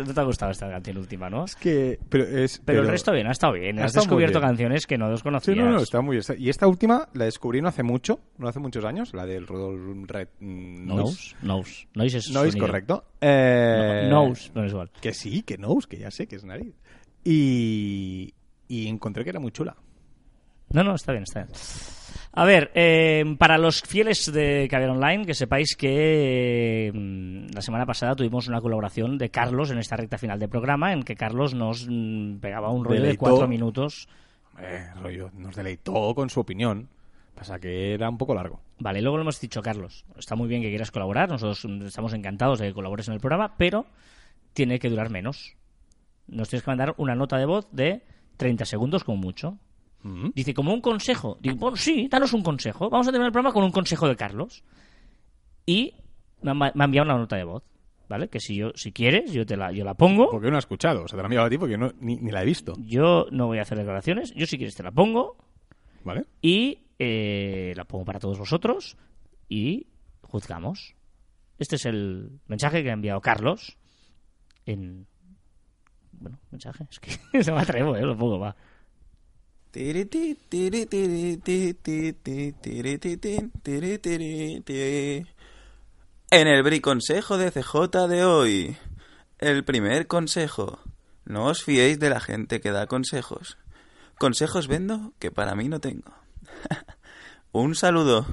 S1: No te ha gustado esta canción última, ¿no?
S2: Que, pero es,
S1: Pero, el resto bien, ha estado bien.
S2: Ha
S1: Has
S2: estado
S1: descubierto
S2: bien.
S1: canciones que no
S2: Sí,
S1: desconocías.
S2: no, no, está muy bien. Y esta última la descubrí no hace mucho, no hace muchos años, la del Rudolf Red mm, Nose.
S1: Nose. Nose. Es sonido.
S2: correcto. Eh,
S1: No, nose, no es igual.
S2: Que sí, que nose, que ya sé que es nariz. Y, y encontré que era muy chula.
S1: No, no, está bien, está bien. A ver, eh, para los fieles de Caviar Online, que sepáis que eh, la semana pasada tuvimos una colaboración de Carlos en esta recta final del programa, en que Carlos nos mm, pegaba un rollo de cuatro minutos.
S2: Eh, rollo, nos deleitó con su opinión. Pasa que era un poco largo.
S1: Vale, luego lo hemos dicho, Carlos. Está muy bien que quieras colaborar, nosotros mm, estamos encantados de que colabores en el programa, pero tiene que durar menos. Nos tienes que mandar una nota de voz de 30 segundos como mucho. Dice, como un consejo. Digo, bueno, sí, danos un consejo. Vamos a terminar el programa con un consejo de Carlos. Y me ha, me ha enviado una nota de voz, ¿vale? Que si yo, si quieres, yo te la, yo la pongo.
S2: Porque no he escuchado. O sea, te la he enviado a ti porque no, ni, ni la he visto.
S1: Yo no voy a hacer declaraciones. Yo si quieres te la pongo
S2: ¿Vale?
S1: y eh, la pongo para todos vosotros y juzgamos. Este es el mensaje que ha enviado Carlos en... Bueno, mensaje, es que se me atrevo, ¿eh? Lo pongo, va.
S7: En el briconsejo de CJ de hoy, el primer consejo. No os fiéis de la gente que da consejos. Consejos vendo que para mí no tengo. Un saludo.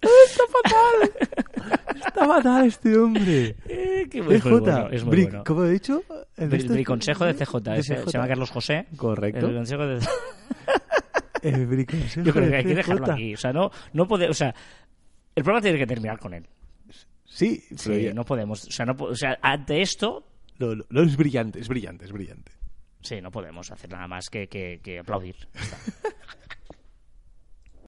S2: Está fatal este hombre.
S1: Eh, que es muy bueno, es muy bueno.
S2: ¿Cómo he dicho? El
S1: Bri-
S2: este-
S1: briconsejo de CJ,
S2: de
S1: ese-
S2: CJ.
S1: se llama Carlos José.
S2: Correcto.
S1: El consejo de...
S2: El briconsejo
S1: Yo creo que hay que dejarlo aquí. O sea, no, no puede, o sea, el programa tiene que terminar con él.
S2: Sí,
S1: Sí,
S2: ya-
S1: no podemos, o sea, no, o sea, ante esto,
S2: no, no, no, es brillante, es brillante, es brillante.
S1: sí, no podemos hacer nada más que, que, que aplaudir. Está.